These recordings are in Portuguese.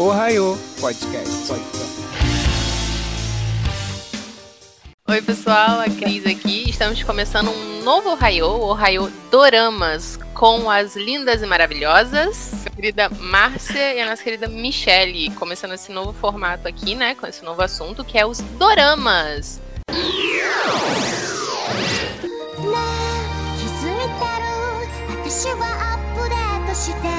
Ohio Podcast. Oi, pessoal, a Cris aqui. Estamos começando um novo Ohio, o Ohio Doramas, com as lindas e maravilhosas, a querida Márcia e a nossa querida Michelle, começando esse novo formato aqui, né, com esse novo assunto, que é os Doramas. ね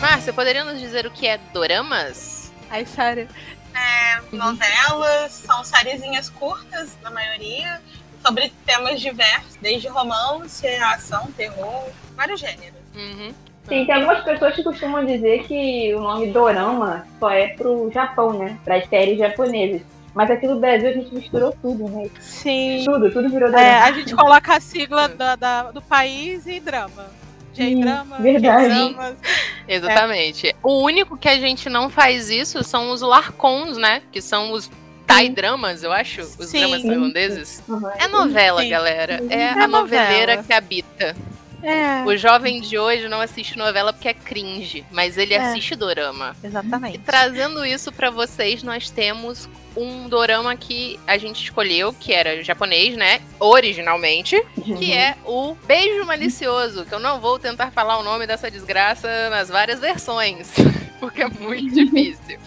Márcia, poderia nos dizer o que é Doramas? Ai, sério. é, novelas, são sériezinhas curtas, na maioria, sobre temas diversos, desde romance, ação, terror, vários gêneros. Uhum. Sim, tem algumas pessoas que costumam dizer que o nome dorama só é pro Japão, né? Para as séries japonesas. Mas aqui no Brasil a gente misturou tudo, né? Sim. Tudo, tudo virou É, dorama. a gente coloca a sigla da- da- do país e drama. J-drama, verdade. Exatamente. O único que a gente não faz isso são os Larcons, né? Que são os Thai dramas, eu acho. Os Sim. dramas tailandeses. Uhum. É novela, Sim. galera. É, É a noveleira novela. que habita. É, O jovem de hoje não assiste novela porque é cringe, mas ele É. assiste dorama. E exatamente. trazendo isso pra vocês, nós temos um dorama que a gente escolheu, que era japonês, né? Originalmente, que é o Beijo Malicioso, que eu não vou tentar falar o nome dessa desgraça nas várias versões, porque é muito difícil.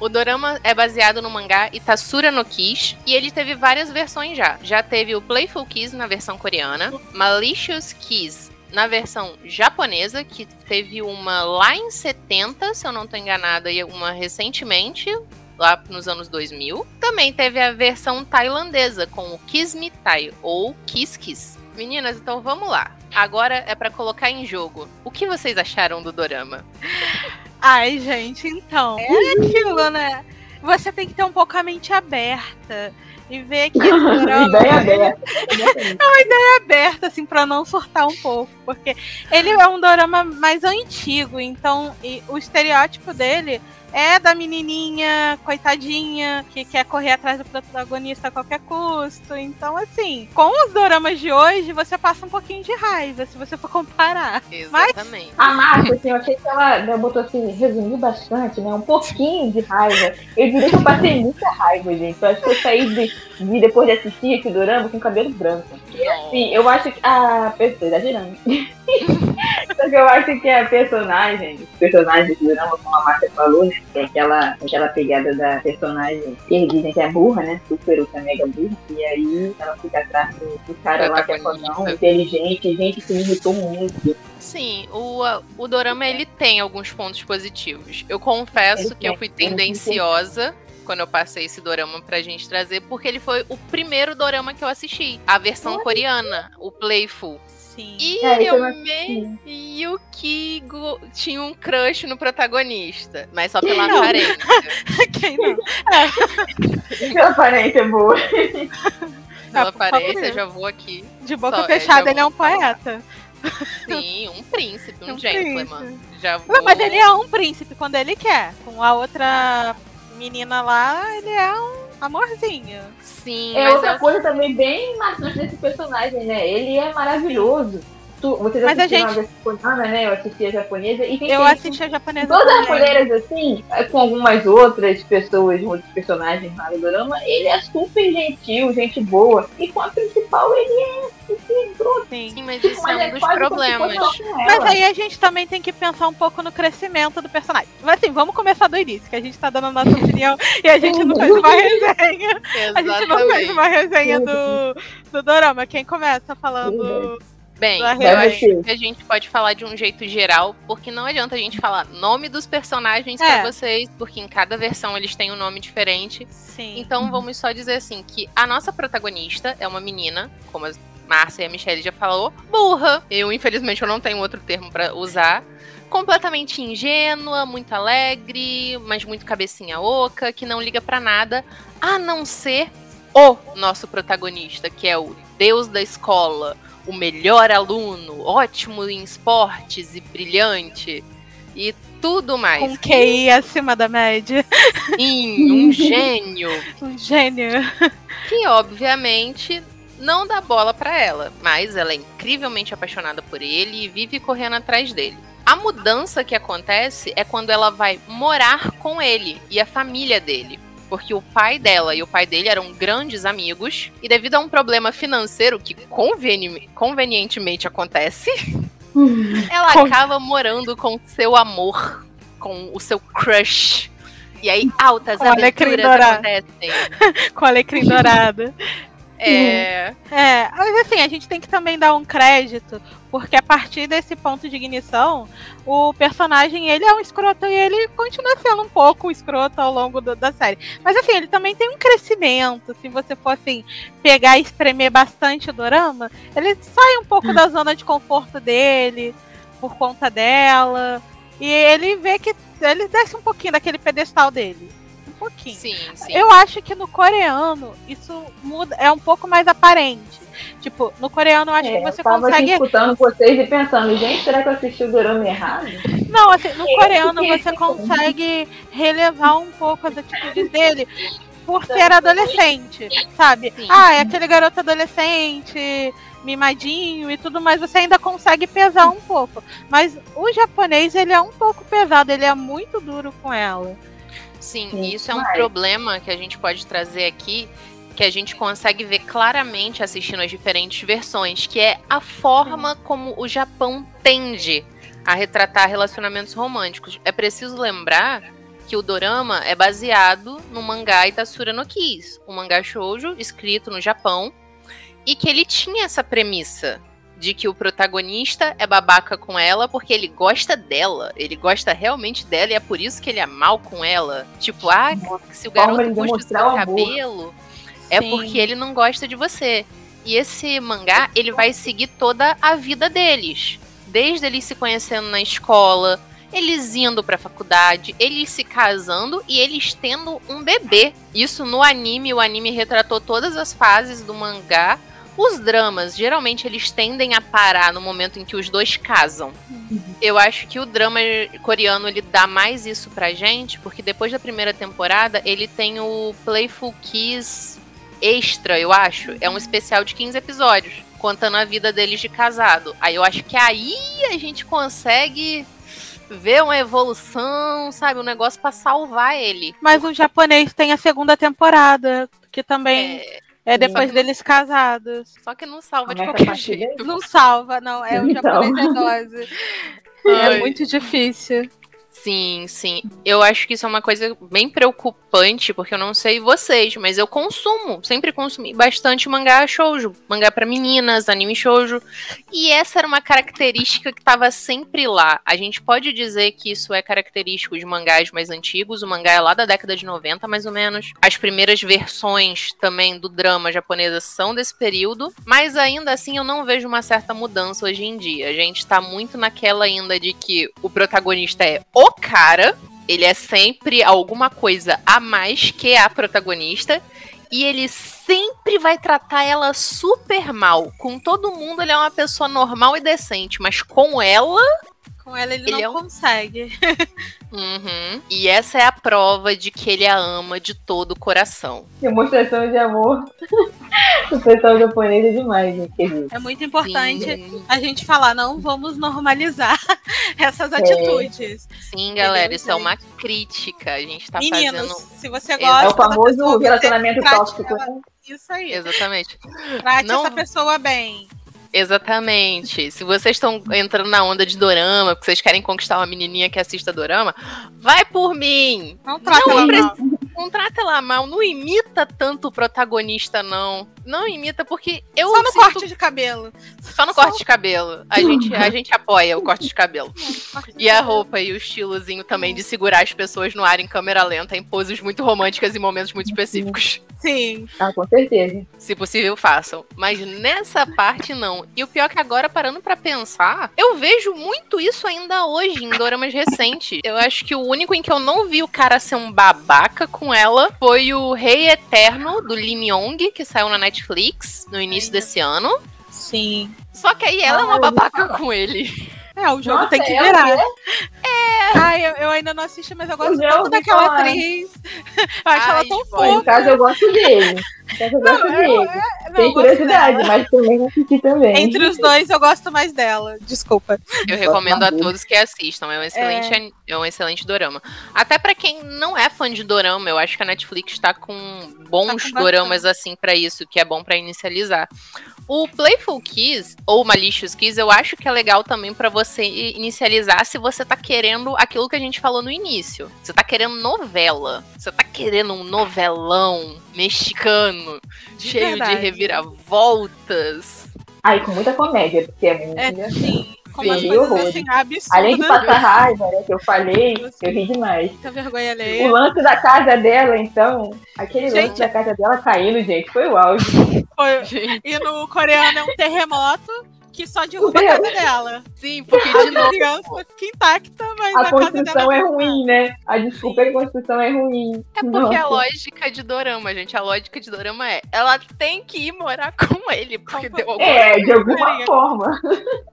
O dorama é baseado no mangá Itatsura no Kiss e ele teve várias versões já. Já teve o Playful Kiss na versão coreana, Malicious Kiss na versão japonesa, que teve uma lá em 70, se eu não tô enganada, e uma recentemente, lá nos anos 2000. Também teve a versão tailandesa com o Kiss Me Tai ou Kiss Kiss. Meninas, então vamos lá. Agora é pra colocar em jogo. O que vocês acharam do dorama? Ai, gente, então. É aquilo, né? Você tem que ter um pouco a mente aberta e ver que esse dorama Ideia aberta. é aberta, assim, pra não surtar um pouco. Porque ele é um dorama mais antigo, então e o estereótipo dele é da menininha coitadinha que quer correr atrás do protagonista a qualquer custo. Então, assim, com os doramas de hoje, você passa um pouquinho de raiva, se você for comparar. Exatamente. A Márcia, assim, eu achei que ela, ela botou assim, resumiu bastante, né? Um pouquinho de raiva. Eu diria que eu passei muita raiva, gente. Eu acho que eu saí de, de- depois de assistir esse dorama com cabelo branco. Sim, eu acho que a pessoa, exagerando. Só que eu acho que a personagem, os personagens do drama, como a Marcia falou, né? Tem aquela, aquela pegada da personagem que eles dizem que é burra, né? Super ultra mega burra. E aí ela fica atrás do, do cara lá que é fodão, inteligente, gente que me irritou muito. Sim, o, o dorama ele tem alguns pontos positivos. Eu confesso Ele que eu fui tendenciosa quando eu passei esse dorama pra gente trazer, porque ele foi o primeiro dorama que eu assisti, a versão coreana, o Playful. Sim. E É, eu meio que go- tinha um crush no protagonista, mas só pela Não. aparência. Quem não? Aquela aparência boa. Pela Ah, aparência, já vou aqui. De boca Só, é, fechada, ele é um poeta. Sim, um príncipe, um, Um gentleman. príncipe. Já vou... Não, mas ele é um príncipe quando ele quer. Com a outra menina lá, ele é um amorzinho. Sim, É mas outra eu coisa também bem marcante desse personagem, né? Ele é maravilhoso. Tu, vocês Mas a assistiram gente- a versão coreana, né? Eu assisti a japonesa. E tem Eu tem- assisti a japonesa Todas as mulheres, assim, com algumas outras pessoas, outros personagens lá do drama, ele é super gentil, gente boa. E com a principal, ele é grosso. Sim. Sim, mas isso Mas é um é dos problemas. Mas aí a gente também tem que pensar um pouco no crescimento do personagem. Mas assim, vamos começar do início, que a gente tá dando a nossa opinião e a gente não fez uma resenha. A gente não fez Exatamente. uma resenha do, do Dorama. Quem começa falando Bem, eu acho que a gente pode falar de um jeito geral, porque não adianta a gente falar nome dos personagens É. pra vocês, porque em cada versão eles têm um nome diferente. Sim. Então vamos só dizer assim que a nossa protagonista é uma menina, como a Márcia e a Michelle já falou, burra. Eu, infelizmente, eu não tenho outro termo pra usar. Completamente ingênua, muito alegre, mas muito cabecinha oca, que não liga pra nada, a não ser o nosso protagonista, que é o deus da escola, o melhor aluno, ótimo em esportes e brilhante e tudo mais. Com QI acima da média. Sim, um gênio. Um gênio. Que obviamente não dá bola pra ela, mas ela é incrivelmente apaixonada por ele e vive correndo atrás dele. A mudança que acontece é quando ela vai morar com ele e a família dele. Porque o pai dela e o pai dele eram grandes amigos, e devido a um problema financeiro que conveni convenientemente acontece, ela acaba morando com seu amor, com o seu crush. E aí altas Com alecrim aventuras dourado. acontecem. Com alecrim dourado. É, É, mas assim, a gente tem que também dar um crédito, porque a partir desse ponto de ignição, o personagem, ele é um escroto e ele continua sendo um pouco escroto ao longo do- da série. Mas assim, ele também tem um crescimento, se você for assim, pegar e espremer bastante o dorama, ele sai um pouco da zona de conforto dele, por conta dela, e ele vê que ele desce um pouquinho daquele pedestal dele. Um pouquinho. sim, sim. Eu acho que no coreano isso muda, é um pouco mais aparente. Tipo, no coreano eu acho É, que eu você tava aqui consegue. escutando vocês e pensando, gente, será que eu assisti o dorama errado? Não, assim, no coreano porque- você consegue relevar um pouco as atitudes dele por ser adolescente, sabe? Sim. Ah, é aquele garoto adolescente, mimadinho e tudo mais, você ainda consegue pesar um pouco. Mas o japonês, ele é um pouco pesado, ele é muito duro com ela. Sim, Sim, e isso é um problema que a gente pode trazer aqui, que a gente consegue ver claramente assistindo as diferentes versões, que é a forma como o Japão tende a retratar relacionamentos românticos. É preciso lembrar que o dorama é baseado no mangá Itasura no Kiss, um mangá shoujo escrito no Japão, e que ele tinha essa premissa de que o protagonista é babaca com ela porque ele gosta dela. Ele gosta realmente dela e é por isso que ele é mal com ela. Tipo, ah, se o garoto puxa o seu cabelo, é Sim. porque ele não gosta de você. E esse mangá, ele vai seguir toda a vida deles. Desde eles se conhecendo na escola, eles indo pra faculdade, eles se casando e eles tendo um bebê. Isso no anime, o anime retratou todas as fases do mangá. Os dramas, geralmente, eles tendem a parar no momento em que os dois casam. Eu acho que o drama coreano ele dá mais isso pra gente, porque depois da primeira temporada ele tem o Playful Kiss extra, eu acho. É um especial de 15 episódios, contando a vida deles de casado. Aí eu acho que aí a gente consegue ver uma evolução, sabe? Um negócio pra salvar ele. Mas o japonês tem a segunda temporada, que também É, é, depois deles casados. só que não salva de Como qualquer jeito. Não salva, não. É o Então. japonês é dose. É muito difícil. Sim, sim. Eu acho que isso é uma coisa bem preocupante, porque eu não sei vocês, mas eu consumo, sempre consumi bastante mangá shoujo, mangá pra meninas, anime shoujo, e essa era uma característica que estava sempre lá. A gente pode dizer que isso é característico de mangás mais antigos, o mangá é lá da década de 90, mais ou menos. As primeiras versões também do drama japonesa são desse período, mas ainda assim eu não vejo uma certa mudança hoje em dia. A gente tá muito naquela ainda de que o protagonista é o cara, ele é sempre alguma coisa a mais que a protagonista. E ele sempre vai tratar ela super mal. Com todo mundo, ele é uma pessoa normal e decente. Mas com ela. Com ela ele, Ele não é um- consegue. uhum. E essa é a prova de que ele a ama de todo o coração. Demonstração de amor. o pessoal japonês é demais, gente. quer dizer. É muito importante Sim, a gente falar, não vamos normalizar essas atitudes. sim, galera, isso é uma crítica. A gente tá Meninos, fazendo. se você É gosta É o famoso relacionamento tóxico. ela-? Isso aí. Exatamente. Trate Não- essa pessoa bem. Exatamente. Se vocês estão entrando na onda de dorama, porque vocês querem conquistar uma menininha que assista dorama, vai por mim. Não trata Não ela precisa- mal. Não trata ela mal, não imita tanto o protagonista, não. Não imita, porque eu Só no sinto- corte de cabelo. Só no corte de cabelo. A gente, a gente apoia o corte de cabelo. E a roupa e o estilozinho também de segurar as pessoas no ar em câmera lenta, em poses muito românticas em momentos muito específicos. Sim. Ah, com certeza. Se possível, façam. Mas nessa parte, não. E o pior é que agora, parando pra pensar, eu vejo muito isso ainda hoje em doramas recentes. Eu acho que o único em que eu não vi o cara ser um babaca com ela foi o Rei Eterno, do Lee Myung, que saiu na Netflix no início desse ano. Sim. Só que aí ela é Ah, uma eu babaca com ele. É, o jogo Nossa, tem que é virar. quê? Ai, eu, eu ainda não assisti, mas eu gosto tanto daquela falar. atriz. Eu acho Ai, ela tão spoiler. No fofa. caso, eu gosto dele. Eu gosto Não, dele. eu- Não, Tem eu gosto curiosidade, mas também assisti também. Entre os dois, eu gosto mais dela. Desculpa. Eu recomendo a todos que assistam. É um excelente, an- é um excelente dorama. Até pra quem não é fã de dorama, eu acho que a Netflix tá com bons Tá com doramas assim pra isso, que é bom pra inicializar. O Playful Kiss ou Malicious Kiss, eu acho que é legal também pra você inicializar se você tá querendo aquilo que a gente falou no início. Você tá querendo novela. Você tá querendo um novelão mexicano, De cheio verdade. de reviravoltas. Ai, com muita comédia, porque é muito É, engraçado. sim. Com Sim. umas coisas Horrores. assim, absurdas. Além de passar raiva, né, que eu falei, eu ri demais. Muita vergonha O alheia. lance da casa dela, então, aquele Gente. lance da casa dela caindo, gente, foi o auge. Foi- Gente, E no coreano é um terremoto que só derruba a Meu. casa dela. sim, porque de A novo. criança fica intacta, mas a, A casa construção é ruim, né? A desculpa é que a construção é ruim. É porque a Nossa. lógica de dorama, gente, a lógica de dorama é, ela tem que ir morar com ele, porque deu alguma, É, de alguma forma.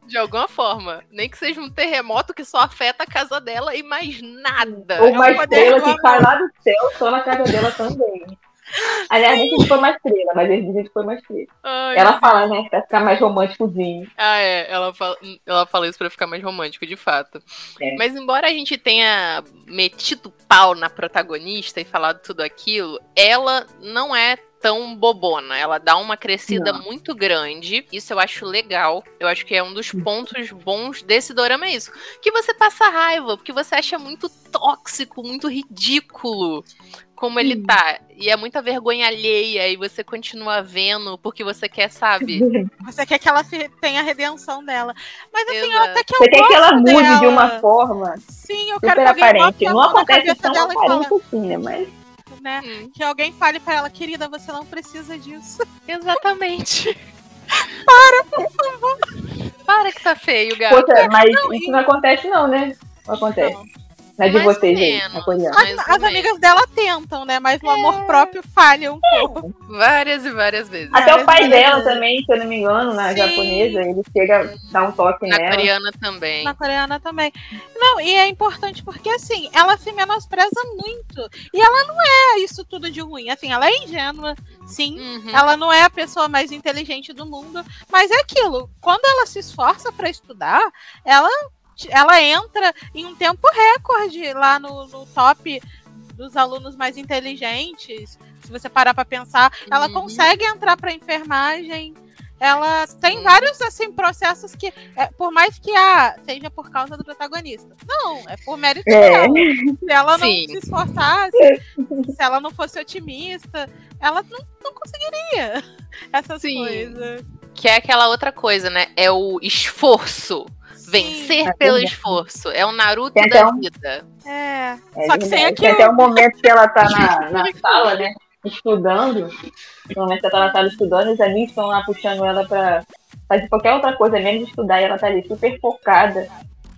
de alguma forma. Nem que seja um terremoto que só afeta a casa dela e mais nada. Ou uma É o poder estrela que cai lá do céu, só na casa dela também. Aliás, nem que foi uma estrela, mas eles dizem que foi uma estrela. Ai, Ela fala, né, pra ficar mais românticozinho. Ah, é. Ela fala, ela fala isso pra ficar mais romântico, de fato. É. Mas embora a gente tenha metido pau na protagonista e falado tudo aquilo, ela não é tão bobona. Ela dá uma crescida Não. muito grande. Isso eu acho legal. Eu acho que é um dos pontos bons desse dorama é isso. Que você passa raiva, porque você acha muito tóxico, muito ridículo como ele tá. E é muita vergonha alheia e você continua vendo porque você quer, sabe? Você quer que ela tenha a redenção dela. Mas assim, Exato. até que eu Você quer que ela mude dela. de uma forma Sim, eu quero que aparente. Não acontece tão dela e fala, aparente assim, né? Mas né? Hum, Que alguém fale pra ela, querida, você não precisa disso. exatamente. Para, por favor. Para que tá feio, gato. Poxa, mas isso não acontece não, né? Não acontece. Não. Na de Mais vocês na. Mais As, as amigas dela tentam, né? Mas o amor próprio falha um pouco. Várias e várias vezes. Até o pai Mas- dela também, se eu não me engano, na Sim. japonesa, ele chega a dar um toque Na nela. coreana também. Na coreana também. Não, e é importante porque, assim, ela se menospreza muito. E ela não é isso tudo de ruim. Assim, ela é ingênua, sim. Uhum. Ela não é a pessoa mais inteligente do mundo, mas é aquilo. Quando ela se esforça para estudar, ela, ela entra em um tempo recorde lá no, no top dos alunos mais inteligentes. Se você parar para pensar, ela Uhum. consegue entrar para enfermagem. Ela tem Sim. vários assim processos que, é, por mais que ah, seja por causa do protagonista, não, é por mérito É. dela. Se ela não Sim. se esforçasse, se ela não fosse otimista, ela não, não conseguiria essas Sim. coisas. Que é aquela outra coisa, né? É o esforço. Sim, Vencer É pelo esforço. É o Naruto Tem da até um- vida. É. É Só que sem aquilo. Tem até um momento que ela tá na, na sala, né? Estudando. No momento que ela tá na sala estudando, os amigos estão lá puxando ela pra fazer qualquer outra coisa, menos estudar, e ela tá ali super focada.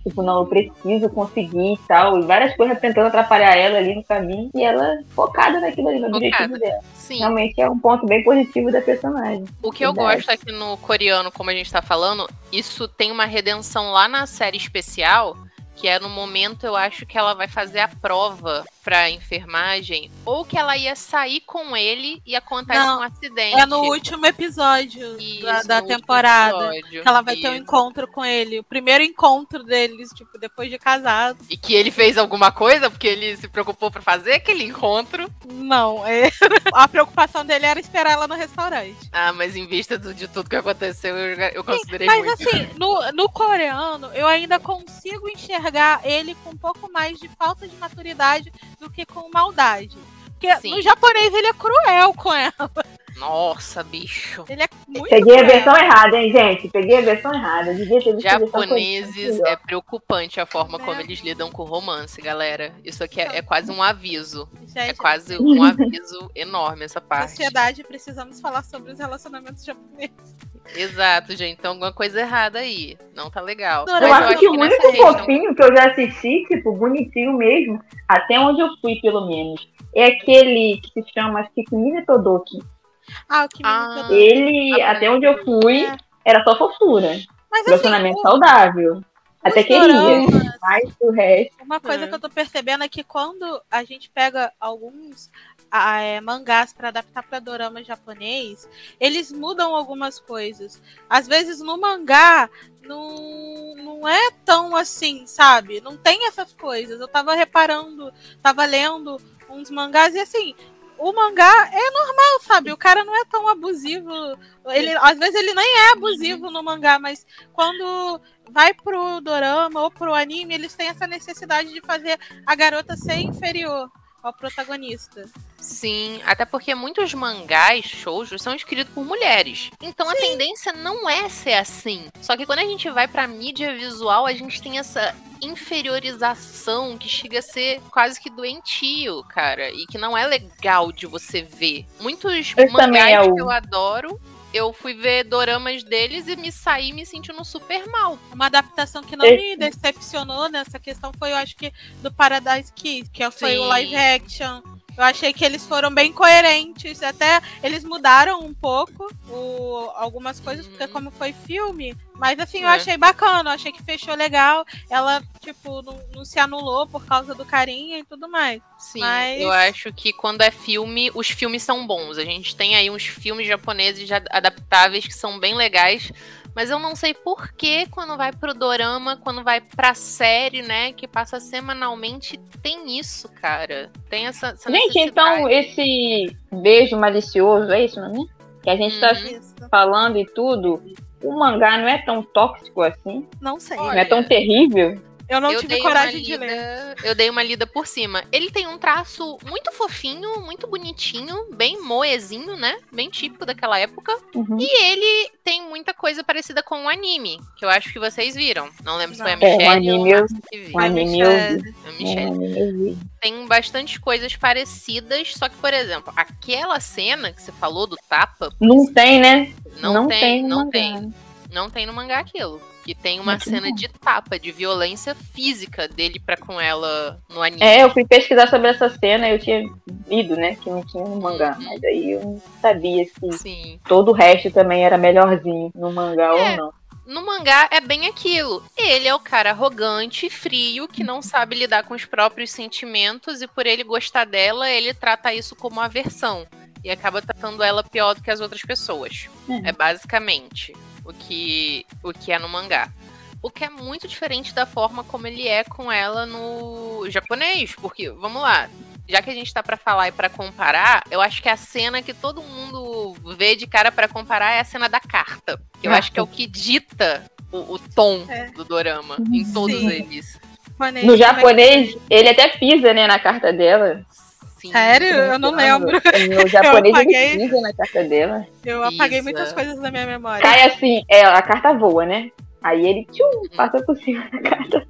Tipo, não, eu preciso conseguir e tal. E várias coisas tentando atrapalhar ela ali no caminho. E ela focada naquilo ali, no objetivo Focada. dela. Sim. Realmente é um ponto bem positivo da personagem. O que eu Verdade. gosto aqui no coreano, como a gente tá falando, isso tem uma redenção lá na série especial, que é no momento, eu acho que ela vai fazer a prova pra enfermagem, ou que ela ia sair com ele e acontece Não, um acidente. É no último episódio Isso, da, da temporada. episódio. Que ela vai ter um Isso. encontro com ele. O primeiro encontro deles, tipo, depois de casado. E que ele fez alguma coisa, porque ele se preocupou pra fazer aquele encontro. Não, é... a preocupação dele era esperar ela no restaurante. Ah, mas em vista do- de tudo que aconteceu, eu, eu considerei Mas muito. assim, no, no coreano, eu ainda consigo enxergar ele com um pouco mais de falta de maturidade do que com maldade. Porque Sim. no japonês ele é cruel com ela. Nossa, bicho. Ele é muito Peguei a cruel. versão errada, hein, gente? Peguei a versão errada. Devia ter visto a versão Japoneses é preocupante a forma Né? como eles lidam com romance, galera. Isso aqui é, é quase um aviso. É Gente, quase um aviso enorme essa parte. sociedade, precisamos falar sobre os relacionamentos japoneses. Exato, gente. Então alguma coisa errada aí. Não tá legal. Eu Eu Mas acho que o único região- fofinho que eu já assisti, tipo, bonitinho mesmo, até onde eu fui, pelo menos, é aquele que se chama Kikimine Todoki. Ah, o me Ah. irritou. Ele, Ah, até onde eu fui, É. era só fofura. Mas assim, Relacionamento o- saudável. Até queria. Mas o resto. Uma coisa É. que eu tô percebendo é que quando a gente pega alguns ah, é, mangás para adaptar para dorama japonês, eles mudam algumas coisas. Às vezes no mangá não, não é tão assim, sabe? Não tem essas coisas. Eu tava reparando, tava lendo uns mangás e assim, o mangá é normal, sabe? O cara não é tão abusivo. Ele, às vezes ele nem é abusivo no mangá, mas quando vai pro dorama ou pro anime, eles têm essa necessidade de fazer a garota ser inferior ao protagonista. Sim, até porque muitos mangás, shoujo, são escritos por mulheres. Então a tendência não é ser assim. Só que quando a gente vai pra mídia visual, a gente tem essa inferiorização que chega a ser quase que doentio, cara. E que não é legal de você ver. Muitos também mangás é o- que eu adoro. Eu fui ver doramas deles e me saí me sentindo super mal. Uma adaptação que não Esse- me decepcionou nessa questão foi, eu acho que, do Paradise Kiss, que foi o Sim. live action. Eu achei que eles foram bem coerentes. Até eles mudaram um pouco o- algumas coisas, porque Uhum. como foi filme. Mas assim, eu É. achei bacana, eu achei que fechou legal. Ela, tipo, não, não se anulou por causa do carinho e tudo mais. Sim, Mas- eu acho que quando é filme, os filmes são bons. A gente tem aí uns filmes japoneses adaptáveis que são bem legais. Mas eu não sei por que quando vai pro dorama, quando vai pra série, né, que passa semanalmente, tem isso, cara. Tem essa, essa Gente, então esse beijo malicioso, é isso, não é? Que a gente tá Uhum. Isso. falando e tudo. O mangá não é tão tóxico assim? Não sei. Não é tão terrível? Eu não eu tive coragem uma de lida, ler. Eu dei uma lida por cima. Ele tem um traço muito fofinho, muito bonitinho, bem moezinho, né? Bem típico daquela época. Uhum. E ele tem muita coisa parecida com o anime, que eu acho que vocês viram. Não lembro se foi a. É, o Michelle ou anime eu- Márcia que viu. O anime eu vi. A Michelle. É, vi. Tem bastante coisas parecidas, só que, por exemplo, aquela cena que você falou do tapa, Não tem, né? não, Não tem, tem não tem. Não tem no mangá aquilo. Que tem uma Muito cena bom. de tapa, de violência física dele pra com ela no anime. É, eu fui pesquisar sobre essa cena, eu tinha lido, né, que não tinha no mangá, Uhum. mas aí eu não sabia se Sim. todo o resto também era melhorzinho no mangá É. ou não. No mangá é bem aquilo. Ele é o cara arrogante, frio, que não sabe lidar com os próprios sentimentos e por ele gostar dela, ele trata isso como aversão. E acaba tratando ela pior do que as outras pessoas. É. É basicamente o que, o que é no mangá. O que é muito diferente da forma como ele é com ela no japonês. Porque, vamos lá, já que a gente tá pra falar e pra comparar, eu acho que a cena que todo mundo vê de cara pra comparar é a cena da carta. Que eu Ah, acho que é o que dita o, o tom É. do dorama em todos Sim. eles. No japonês, ele até pisa, né, na carta dela. Sim. Sério? Eu não lembro. No japonês, apaguei. ele pisa na carta dela. Eu apaguei muitas coisas da minha memória. Cai assim, é, a carta voa, né? Aí ele tchum, passa por cima da carta.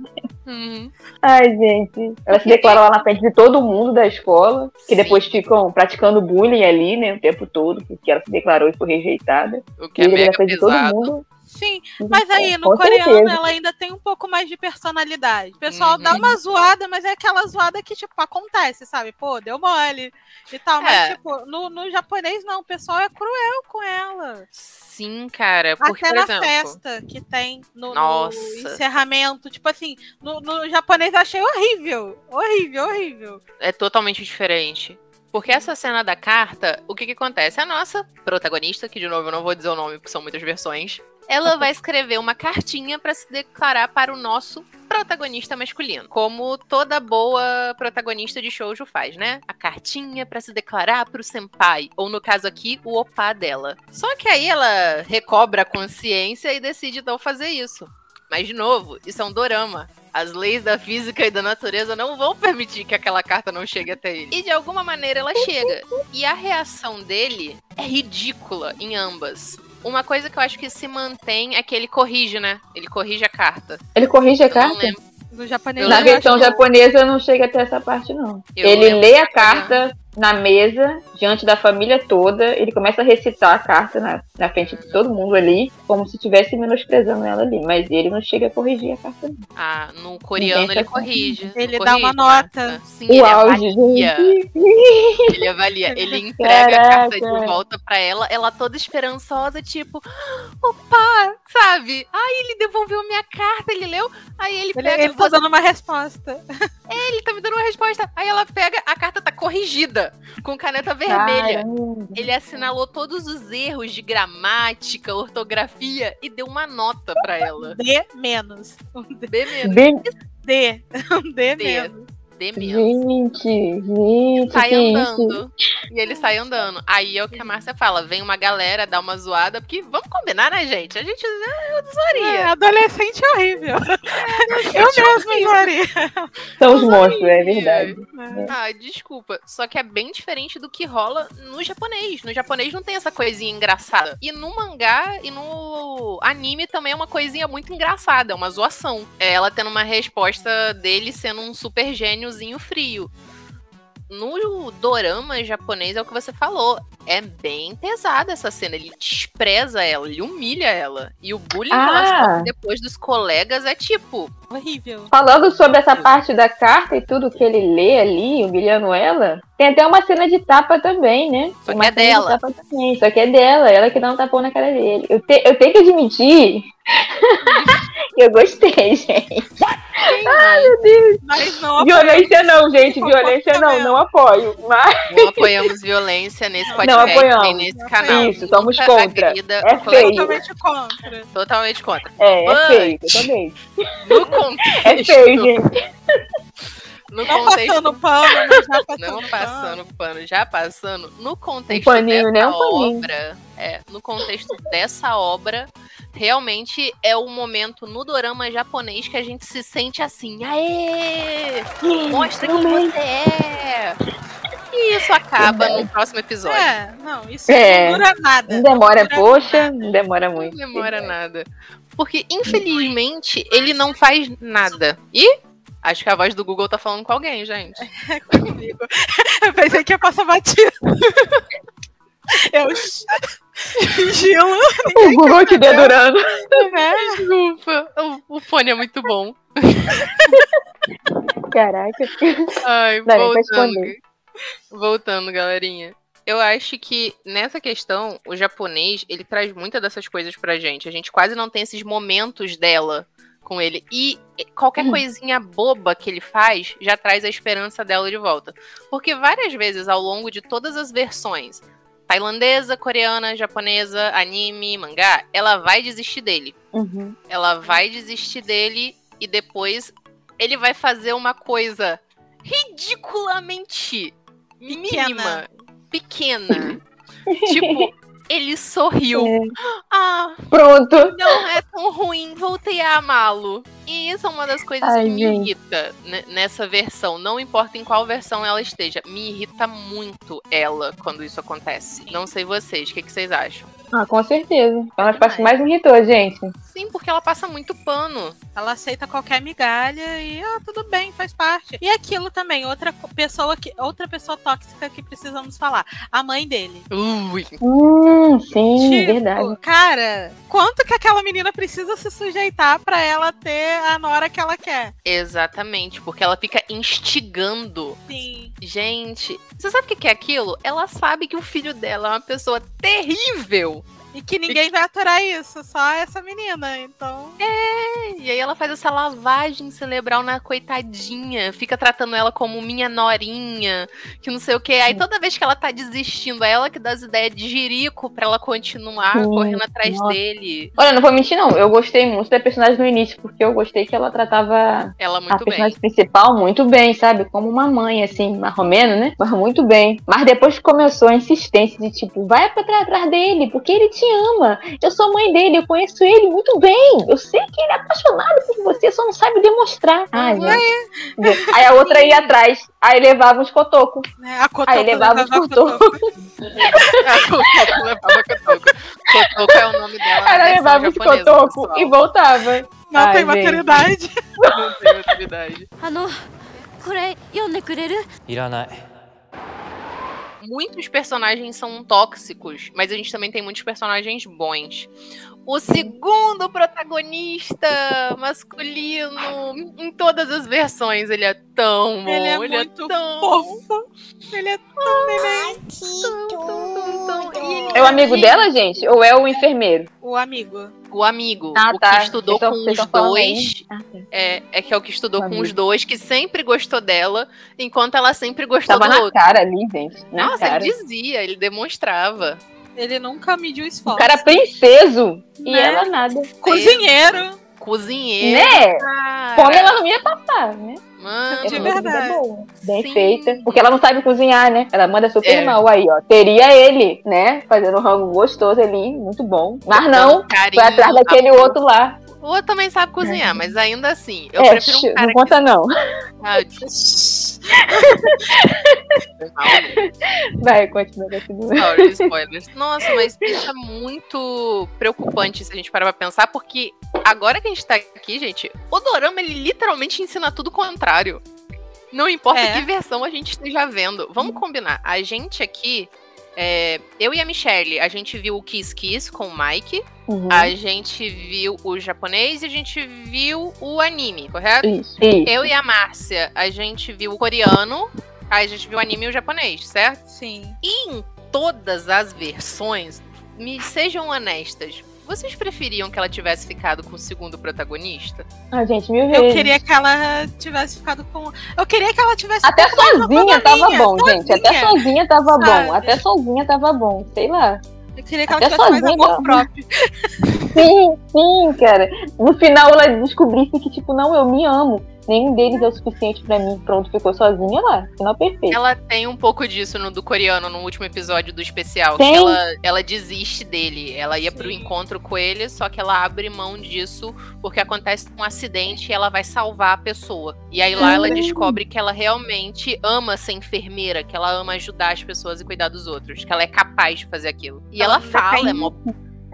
Uhum. Ai, gente. Ela se declara lá na frente de todo mundo da escola, que Sim. depois ficam praticando bullying ali, né, o tempo todo, porque ela se declarou e foi rejeitada. O que E é ele na mega frente de todo pesado. mundo. Sim, mas aí no Com coreano certeza. ela ainda tem um pouco mais de personalidade. O pessoal Uhum. dá uma zoada, mas é aquela zoada que, tipo, acontece, sabe? Pô, deu mole e tal. Mas, É. tipo, no, no japonês não, o pessoal é cruel com ela. Sim, cara. Porque, Até por na exemplo. festa que tem no, no encerramento. Tipo assim, no, no japonês eu achei horrível. Horrível, horrível. é totalmente diferente. Porque essa cena da carta, o que que acontece? A nossa protagonista, que de novo eu não vou dizer o nome porque são muitas versões, ela vai escrever uma cartinha pra se declarar para o nosso protagonista masculino. Como toda boa protagonista de shoujo faz, né? A cartinha pra se declarar pro senpai, ou no caso aqui, o opá dela. Só que aí ela recobra a consciência e decide não fazer isso. Mas, de novo, isso é um dorama. As leis da física e da natureza não vão permitir que aquela carta não chegue até ele. E de alguma maneira ela chega. E a reação dele é ridícula em ambas. Uma coisa que eu acho que se mantém é que ele corrige, né? Ele corrige a carta. Ele corrige a Eu não carta? lembro. No japonês Eu Na versão japonesa não chega até essa parte, não. Eu ele lê a que- carta na mesa, diante da família toda, ele começa a recitar a carta na, na frente de todo mundo ali, como se estivesse menosprezando ela ali. Mas ele não chega a corrigir a carta, não. Ah, no coreano ele tá- corrige. Ele Não dá uma corrige, nota. Sim, O ele auge, avalia. gente. Ele avalia, ele entrega a carta de Caraca. volta pra ela, ela toda esperançosa, tipo, opa, sabe? Ai, ele devolveu minha carta, ele leu, aí ele Ele, pega, ele tá você- dando uma resposta. ele tá me dando uma resposta. Aí ela pega, a carta tá corrigida. Vida com caneta vermelha. Caramba. Ele assinalou todos os erros de gramática, ortografia e deu uma nota pra ela. D menos. Um D, D menos. D, um D D. menos. D menos. Gente, gente, Sai que isso? andando. E ele sai andando. Aí é o que a Márcia fala: vem uma galera dar uma zoada, porque vamos combinar, né, gente? A gente é É, zoaria. adolescente é horrível. Eu mesmo zoaria. São os monstros, é verdade. Ah, desculpa. Só que é bem diferente do que rola no japonês. No japonês não tem essa coisinha engraçada. E no mangá e no anime também é uma coisinha muito engraçada, é uma zoação. É ela tendo uma resposta dele sendo um super gêniozinho frio. No dorama japonês é o que você falou. É bem pesada essa cena. Ele despreza ela, ele humilha ela. E o bullying que ela Ah. sofre depois dos colegas é tipo. Horrível. Falando sobre essa parte da carta e tudo que ele lê ali, humilhando ela, tem até uma cena de tapa também, né? Só Tem que uma é cena de dela. tapa também, Só que é dela, ela que dá um tapão na cara dele. Eu, te- eu tenho que admitir que eu gostei, gente. Ai, Meu Deus. Mas não Violência não, gente. Violência não, não apoio. Mas Não apoiamos violência nesse podcast, Não apoiamos. nem nesse canal. Isso, somos contra. É o coletivo. totalmente contra. Totalmente contra. é, é Mas- feio, totalmente. No contexto. É feio, gente. No Não contexto. passando pano, já passando Não pano. passando pano, já passando. No contexto Um paninho, dessa né? Um paninho. obra. É, no contexto dessa obra, realmente é o momento no dorama japonês que a gente se sente assim. Aê! Mostra quem você é! E isso acaba Verdade. no próximo episódio. É, não, isso É. não dura nada. Não demora, dura poxa, nada. não demora Não muito. demora nada. Porque, infelizmente, ele não faz nada. E acho que a voz do Google tá falando com alguém, gente. É comigo. Eu pensei que ia passar batido. Eu sigilo, O Google te dedurando. né? Desculpa, o, o fone é muito bom. Caraca. Ai, Não, voltando. Voltando, galerinha. Eu acho que nessa questão, o japonês, ele traz muitas dessas coisas pra gente. A gente quase não tem esses momentos dela com ele. E qualquer Hum. coisinha boba que ele faz já traz a esperança dela de volta. Porque várias vezes ao longo de todas as versões, tailandesa, coreana, japonesa, anime, mangá, ela vai desistir dele. Uhum. Ela vai desistir dele e depois ele vai fazer uma coisa ridiculamente mínima, pequena. tipo, ele sorriu. É. Ah, Pronto. não é tão ruim, voltei a amá-lo. E isso é uma das coisas Ai, que me gente. irrita nessa versão. Não importa em qual versão ela esteja. Me irrita muito ela quando isso acontece. Não sei vocês, o que, que vocês acham? Ah, com certeza. É uma das partes que mais me irritou, gente. Sim, porque ela passa muito pano. Ela aceita qualquer migalha e ah, tudo bem, faz parte. E aquilo também, outra pessoa que outra pessoa tóxica que precisamos falar, a mãe dele. Ui. Hum, sim, Tipo, verdade. Cara, quanto que aquela menina precisa se sujeitar pra ela ter a nora que ela quer? Exatamente, porque ela fica instigando. Sim. Gente, você sabe o que que é aquilo? Ela sabe que o filho dela é uma pessoa terrível. E que ninguém vai aturar isso, só essa menina. Então. E aí ela faz essa lavagem cerebral na coitadinha, fica tratando ela como minha norinha, que não sei o que. Aí toda vez que ela tá desistindo, é ela que dá as ideias de jirico pra ela continuar Sim, correndo atrás nossa. dele. Olha, não vou mentir, não. Eu gostei muito da personagem no início, porque eu gostei que ela tratava Ela a muito bem. personagem principal muito bem, sabe? Como uma mãe, assim, marromeno, né? Mas muito bem. Mas depois que começou a insistência de tipo, vai pra trás atrás dele, porque ele te ama. Eu sou mãe dele, eu conheço ele muito bem. Eu sei que ele é apaixonado por você, só não sabe demonstrar. Ai, Uhum. gente. Aí a outra ia atrás, aí levava uns cotocos. Né, a Kotoko Aí levava os levava a cotocos. Kotoko. A Kotoko levava Kotoko. Kotoko é o nome dela. na Ela versão levava os japonesa, cotocos pessoal. e voltava. Não Ai, tem gente. maturidade. Não tem maturidade. あのこれ読んでくれるいらない Muitos personagens são tóxicos, mas a gente também tem muitos personagens bons. O segundo protagonista masculino, em todas as versões, ele é tão bom. Ele é muito tão Fofo. Ele é tão neném. tão, tão, tão, tão. Ele É o amigo dela, gente? Ou é o enfermeiro? O amigo. O amigo, Ah, o tá. que estudou tão- com os tão dois. Ah, tá. É, é que é o que estudou O com amigo. os dois, que sempre gostou dela, enquanto ela sempre gostou Tava do na outro. cara ali, gente. Na Nossa, cara. ele dizia, ele demonstrava. Ele nunca mediu O esforço. cara princeso. E Né? ela nada. Cozinheiro. Cozinheiro. Né? cara. Fome ela não ia passar, né? Mano, De É comida verdade. boa, Bem Sim. feita. Porque ela não sabe cozinhar, né? Ela manda super É. mal aí, ó. Teria ele, né? Fazendo um rango gostoso ali, muito bom. Mas não, carinho, foi atrás daquele amor. outro lá. O outro também sabe cozinhar, mas ainda assim, eu é, prefiro um cara não conta não. que... Ah, Vai, continua, continua. Sorry, spoilers. Nossa, mas isso é muito preocupante se a gente parar pra pensar, porque agora que a gente tá aqui, gente, o Dorama, ele literalmente ensina tudo o contrário. Não importa É. que versão a gente esteja vendo. Vamos combinar. A gente aqui, é, eu e a Michelle, a gente viu o Kiss Kiss com o Mike, Uhum. a gente viu o japonês e a gente viu o anime, correto? Isso, isso. Eu e a Márcia, a gente viu o coreano, aí a gente viu o anime e o japonês, certo? Sim. E em todas as versões, me sejam honestas, vocês preferiam que ela tivesse ficado com o segundo protagonista? Ah, gente, mil vezes. Eu queria que ela tivesse ficado com. Eu queria que ela tivesse Até sozinha tava bom, gente. Até sozinha. sozinha tava sabe? bom. Até sozinha tava bom. Sei lá. Eu queria que ela Até tivesse mais sozinha amor tava. próprio. Sim, sim, cara. No final ela descobrisse que, tipo, não, eu me amo. Nenhum deles é o suficiente pra mim. Pronto, ficou sozinha lá. Final perfeito. Ela tem um pouco disso no do coreano, no último episódio do especial. Tem. Que ela, ela desiste dele. Ela ia pro encontro com ele, só que ela abre mão disso porque acontece um acidente e ela vai salvar a pessoa. E aí lá ela descobre que ela realmente ama ser enfermeira, que ela ama ajudar as pessoas e cuidar dos outros, que ela é capaz de fazer aquilo. E ela, Ela fala, é mó...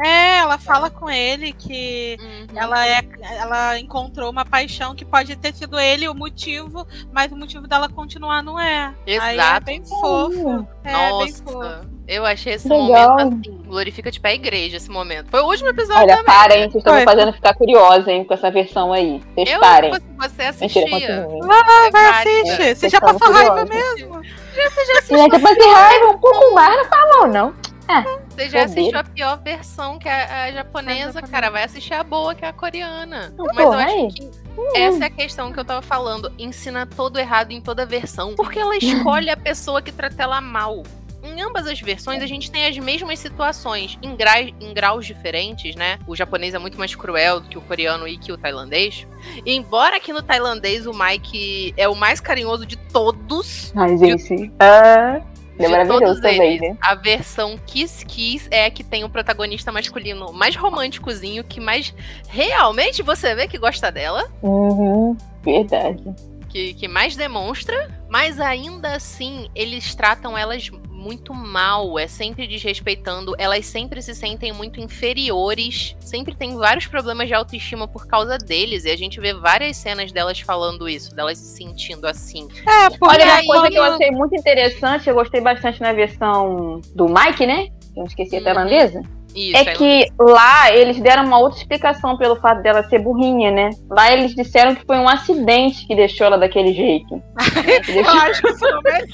É, ela fala com ele que Uhum. ela, é, ela encontrou uma paixão que pode ter sido ele o motivo, mas o motivo dela continuar não é. Aí é Exato. bem fofo. É bem fofo. Nossa, eu achei esse Legal. momento assim, glorifica tipo a igreja esse momento. Foi o último episódio Olha, também. para, hein? Vocês estão me fazendo ficar curiosa, hein, com essa versão aí. Vocês Eu, parem. você Mentira, assistia. continue. Ah, vai válida. assistir. Você Vocês já passou raiva mesmo? Gente, eu passei raiva um pouco mais, não tá mal, não. Você já assistiu a pior versão, que é a japonesa, A japonesa. cara. Vai assistir a boa, que é a coreana. Não, Mas eu pô, acho aí. que essa é a questão que eu tava falando. Ensina todo errado em toda versão. Porque ela escolhe a pessoa que trata ela mal. Em ambas as versões, a gente tem as mesmas situações, em, gra- em graus diferentes, né? O japonês é muito mais cruel do que o coreano e que o tailandês. E embora aqui no tailandês o Mike é o mais carinhoso de todos, Ai, gente. Ah, é de maravilhoso todos também, eles, né? A versão Kiss Kiss é a que tem o protagonista masculino mais românticozinho, que mais realmente você vê que gosta dela, Uhum, verdade. que, que mais demonstra, mas ainda assim eles tratam elas muito mal, é sempre desrespeitando, elas sempre se sentem muito inferiores, sempre tem vários problemas de autoestima por causa deles, e a gente vê várias cenas delas falando isso, delas se sentindo assim. É, porque Olha, uma aí, coisa que eu achei muito interessante, eu gostei bastante na versão do Mike, né? Eu não esqueci a Uhum. tailandesa. Isso, É que lá eles deram uma outra explicação pelo fato dela ser burrinha, né? Lá eles disseram que foi um acidente que deixou ela daquele jeito. né? Que Eu deixou- acho que isso não é.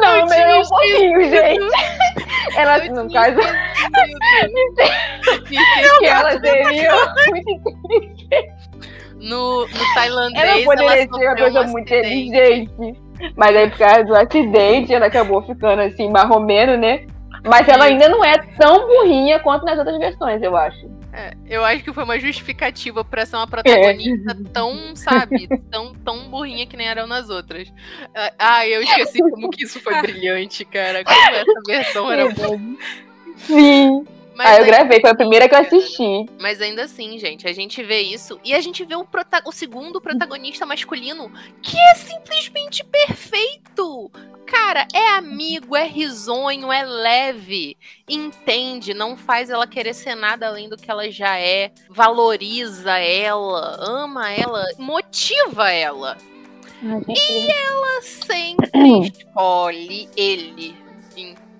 Não, Eu melhorou um tinha pouquinho, gente. Ela, Eu no caso, que ela seria muito inteligente. No, no Ela tailandês, poderia ser uma coisa um muito inteligente. Mas aí, por causa do acidente, ela acabou ficando assim, marromeno, né? Mas ela ainda não é tão burrinha quanto nas outras versões, eu acho. É, eu acho que foi uma justificativa pra ser uma protagonista tão, sabe, tão, tão burrinha que nem eram nas outras. Ah, Ah, eu esqueci como que isso foi brilhante, cara. Como essa versão era boa. Sim. Mas, Aí eu gravei, foi a primeira que eu assisti. mas ainda assim, gente, a gente vê isso e a gente vê o, prota- o segundo protagonista masculino que é simplesmente perfeito. Cara, é amigo, é risonho, é leve, entende, não faz ela querer ser nada além do que ela já é, valoriza ela, ama ela, motiva ela. E Ela sempre escolhe ele.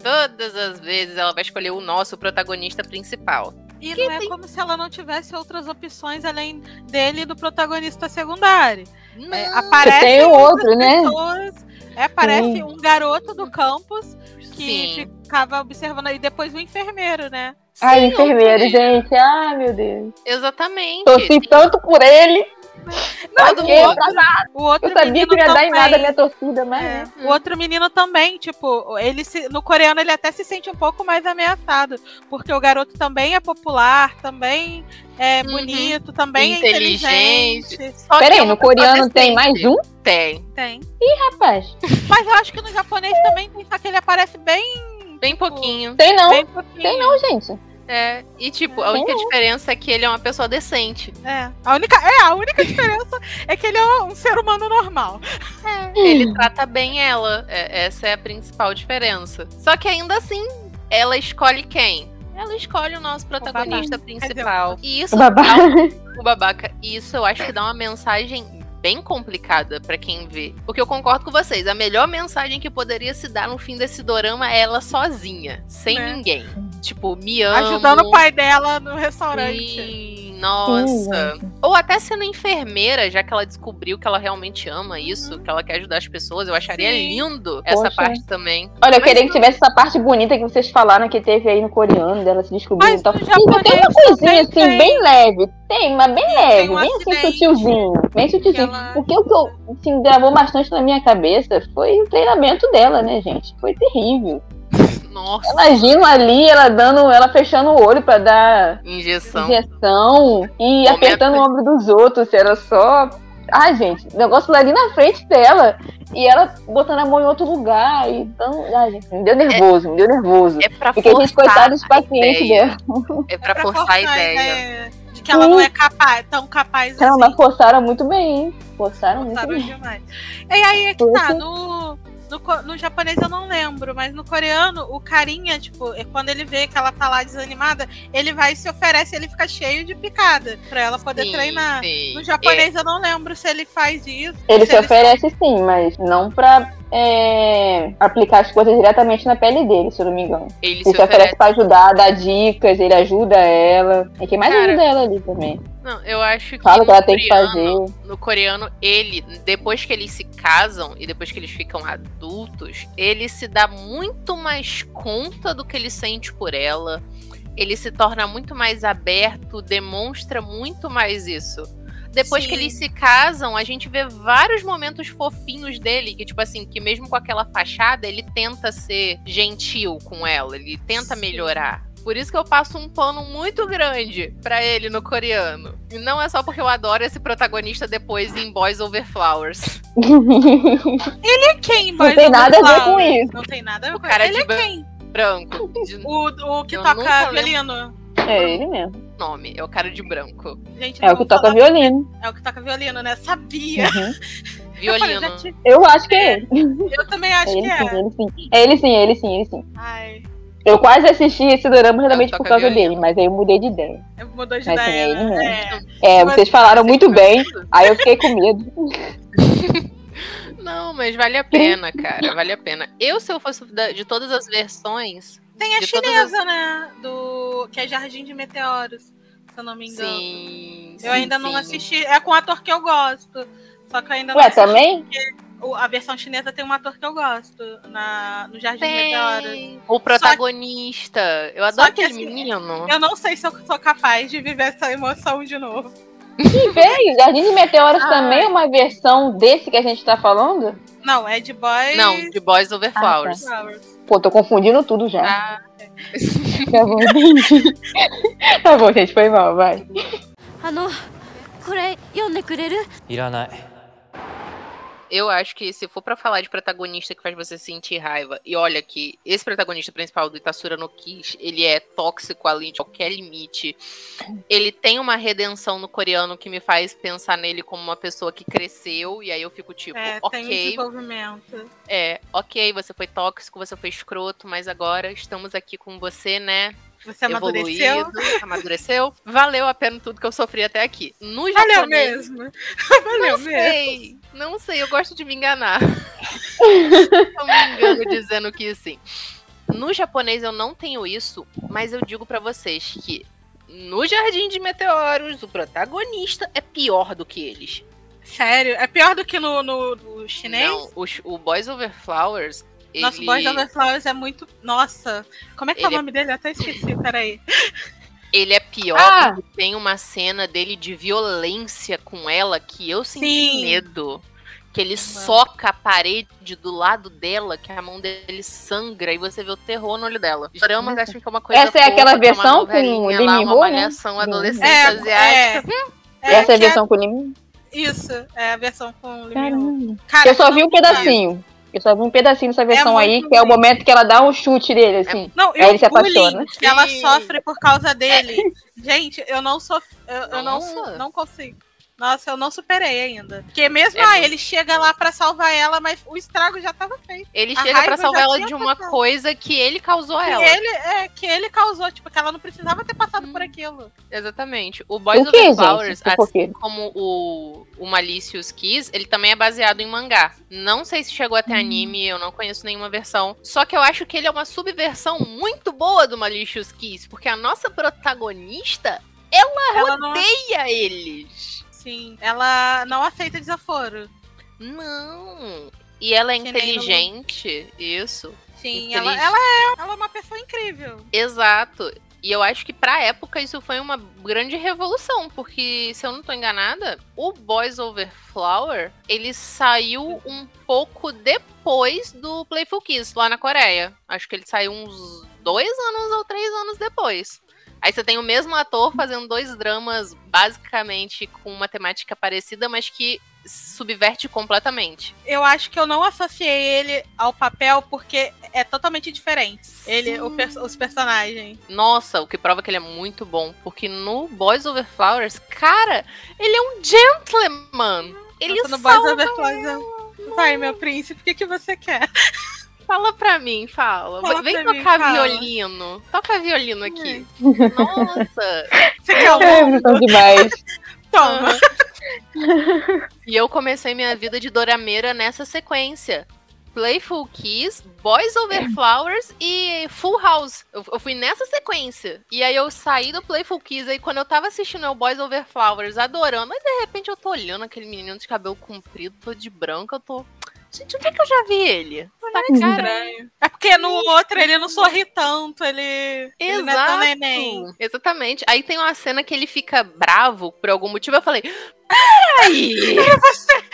Todas as vezes ela vai escolher o nosso protagonista principal. E não é como se ela não tivesse outras opções além dele e do protagonista secundário. É, Não, aparece tem o outro, né? pessoas É, parece Sim. um garoto do campus que Sim. ficava observando e depois o enfermeiro, né? Ai, Sim, enfermeiro, gente. Ai, meu Deus. Exatamente. Torci tanto por ele. Todo Porque mundo. O outro eu sabia menino que não ia dar em também, nada a minha torcida, mas. é, né? o outro menino também, tipo, ele se, no coreano ele até se sente um pouco mais ameaçado, porque o garoto também é popular, também é Uhum. bonito, também é Inteligente. inteligente. Só que Peraí, é no coreano tem mais um? Tem. Tem. Rapaz, Mas eu acho que no japonês também tem, só que ele aparece bem, Bem pouquinho. tem não. bem pouquinho. Tem não, gente. É. E, tipo, a única diferença é que ele é uma pessoa decente. É. A única, é, a única diferença é que ele é um ser humano normal. Ele trata bem ela. É, essa é a principal diferença. Só que ainda assim, ela escolhe quem? Ela escolhe o nosso protagonista principal. E isso O babá. o babaca. E isso eu acho que dá uma mensagem bem complicada pra quem vê. Porque eu concordo com vocês, a melhor mensagem que poderia se dar no fim desse dorama é ela sozinha, sem Né? ninguém. Tipo, me amo. Ajudando o pai dela no restaurante. Sim, nossa. Ou até sendo enfermeira, já que ela descobriu que ela realmente ama isso, que ela quer ajudar as pessoas. Eu acharia Sim. lindo essa Poxa. parte também. Olha, eu queria não- que tivesse essa parte bonita que vocês falaram que teve aí no coreano, dela se descobrindo Mas e tal. tem uma coisinha assim, tem. bem leve. Tem, mas bem leve, um bem assim, sutilzinho. Bem sutilzinho. Ela- Porque o que eu, assim, gravou bastante na minha cabeça foi o treinamento dela, né, gente? Foi terrível. Nossa, agindo ali, ela dando, ela fechando o olho pra dar injeção. injeção e Momento- apertando o ombro dos outros. Era só. Ai, gente, o negócio lá ali na frente dela. E ela botando a mão em outro lugar. E dando... Ai, gente, me deu nervoso, me deu nervoso. É pra gente, forçar coitado dos a pacientes dela. É pra, forçar, a ideia. De que ela não é capaz, tão capaz Não, assim. mas forçaram muito bem, hein? Forçaram muito Forçaram bem. demais. E aí é que tá, no, no, no japonês eu não lembro, mas no coreano, o carinha, tipo, é quando ele vê que ela tá lá desanimada, ele vai e se oferece, ele fica cheio de picada pra ela poder Sim, treinar. sim. No japonês eu não lembro se ele faz isso. Ele se se oferece sim, mas não pra é, aplicar as coisas diretamente na pele dele, se eu não me engano. Ele Ele se oferece oferece. pra ajudar, dar dicas, ele ajuda ela. É quem mais Cara, ajuda ela ali também. Não, eu acho que. Fala que ela tem que coreano- fazer. No coreano, ele, depois que eles se casam e depois que eles ficam adultos, ele se dá muito mais conta do que ele sente por ela. Ele se torna muito mais aberto, demonstra muito mais isso. Depois Sim. que eles se casam, a gente vê vários momentos fofinhos dele, que, tipo assim, que mesmo com aquela fachada, ele tenta ser gentil com ela, ele tenta Sim. melhorar. Por isso que eu passo um pano muito grande pra ele no coreano. E não é só porque eu adoro esse protagonista depois em Boys Over Flowers. Ele é quem, Não Boys tem Over nada a ver Flowers? com isso. Não tem nada a ver O com cara Ele de é quem? Branco. De O, o que Eu toca violino. É ele mesmo. nome, é o cara de branco. Gente, É o que toca falar- violino. É o que toca violino, né? Sabia. Uhum. Eu, falei, Violino. tive- Eu acho que é ele. eu também É acho ele que sim, é. ele sim. É ele sim, ele sim, ele sim. Ai, Eu quase assisti esse dorama justamente toca por causa violino. dele, mas aí eu mudei de ideia. eu mudou de Mas sim, ideia. é ele né? mesmo. É. É, vocês falaram muito bem, aí eu fiquei com medo. Não, mas vale a pena, cara. Vale a pena. Eu, se eu fosse de todas as versões. Tem a De chinesa, né? Do. Que é Jardim de Meteoros, se eu não me engano. Sim. eu ainda não sim. assisti. É com um ator que eu gosto. Só que eu ainda não Ué, assisti. também? A versão chinesa tem um ator que eu gosto na, no Jardim de Meteoros. Tem. O protagonista. Eu adoro que aquele assim, menino. Eu não sei se eu sou capaz de viver essa emoção de novo. E veio, Jardim de Meteoros Ah. também é uma versão desse que a gente tá falando? Não, é de Boys. Não, de Boys Over tá. Flowers. Flowers. Pô, tô confundindo tudo já. Ah, Tá bom, entendi. tá bom, gente, foi mal, vai. あのこれ読んでくれるいらない Eu acho que se for pra falar de protagonista que faz você sentir raiva, e olha que esse protagonista principal do Itassura no Kiss, ele é tóxico além de qualquer limite. Ele tem uma redenção no coreano que me faz pensar nele como uma pessoa que cresceu, e aí eu fico tipo, É, tem um ok, desenvolvimento. é, ok, você foi tóxico, você foi escroto, mas agora estamos aqui com você, né? Você amadureceu. Evoluído, amadureceu. Valeu a pena tudo que eu sofri até aqui. No Valeu japonês, mesmo. Não Valeu mesmo. sei, não sei, eu gosto de me enganar. eu me engano dizendo que sim. No japonês eu não tenho isso, mas eu digo pra vocês que no Jardim de Meteoros o protagonista é pior do que eles. Sério? É pior do que no, no, no chinês? Não, o, o Boys Over Flowers. Nossa, o ele, Boys Over Flowers é muito. Nossa. Como é que é Ele o é- nome dele? Eu até esqueci, peraí. Ele é pior Ah! porque tem uma cena dele de violência com ela que eu senti Sim. medo. Que ele soca a parede do lado dela, que a mão dele sangra e você vê o terror no olho dela. Drama, acho que é uma coisa Essa é fofa, aquela que é uma versão com o lá, Demi uma Moore, né? adolescente É, asiática. é, Essa é a versão com o Isso, é a versão com o. Cara, Eu só vi um pedacinho. Eu só vi um pedacinho dessa versão aí, muito que é o momento que ela dá um chute dele, assim. Não, e Aí ele se apaixona. que ela sofre por causa dele. Gente, eu não sou. Eu, eu não, não consigo. Nossa, eu não superei ainda. Porque mesmo É ah, ele chega lá pra salvar ela, mas o estrago já tava feito. Ele A chega já salvar ela de uma passado. coisa que ele causou a Que ela. ele, é, que ele causou, tipo, que ela não precisava ter passado por aquilo. Exatamente. O Boys que, Over? Flowers, Por assim quê? como o, o Malicious Kiss, ele também é baseado em mangá. Não sei se chegou até anime, eu não conheço nenhuma versão. Só que eu acho que ele é uma subversão muito boa do Malicious Kiss, porque a nossa protagonista Ela não. odeia eles. Sim, ela não aceita desaforo. Não. E ela é Que nem no- inteligente, isso. Sim, ela, ela, é, ela é uma pessoa incrível. Exato. E eu acho que pra época isso foi uma grande revolução, porque se eu não tô enganada, o Boys Over Flower, ele saiu um pouco depois do Playful Kiss lá na Coreia. Acho que ele saiu uns dois anos ou três anos depois. Aí você tem o mesmo ator fazendo dois dramas basicamente com uma temática parecida, mas que subverte completamente. Eu acho que eu não associei ele ao papel porque é totalmente diferente. Ele, o pers- os personagens. Nossa, o que prova que ele é muito bom. Porque no Boys Over Flowers, cara, ele é um gentleman. Ele Nossa, no Boys salva Over Flowers, eu- Vai, meu príncipe, o que, que você quer? Fala pra mim, fala. Fala Vem pra mim, tocar fala. violino. Toca violino aqui. Nossa. Você É, mundo? são demais. Toma. E eu comecei minha vida de dorameira nessa sequência. Playful Kiss, Boys Over Flowers e Full House. Eu, eu fui nessa sequência. E aí eu saí do Playful Kiss, aí quando eu tava assistindo o Boys Over Flowers, adorando, aí de repente eu tô olhando aquele menino de cabelo comprido, todo de branco, eu tô... Gente, onde é que eu já vi ele? Tá cara... Estranho. É porque no outro ele não sorri tanto, ele. Ele não é tão Exato. neném. Exatamente. Aí tem uma cena que ele fica bravo por algum motivo. Eu falei: Peraí! É você!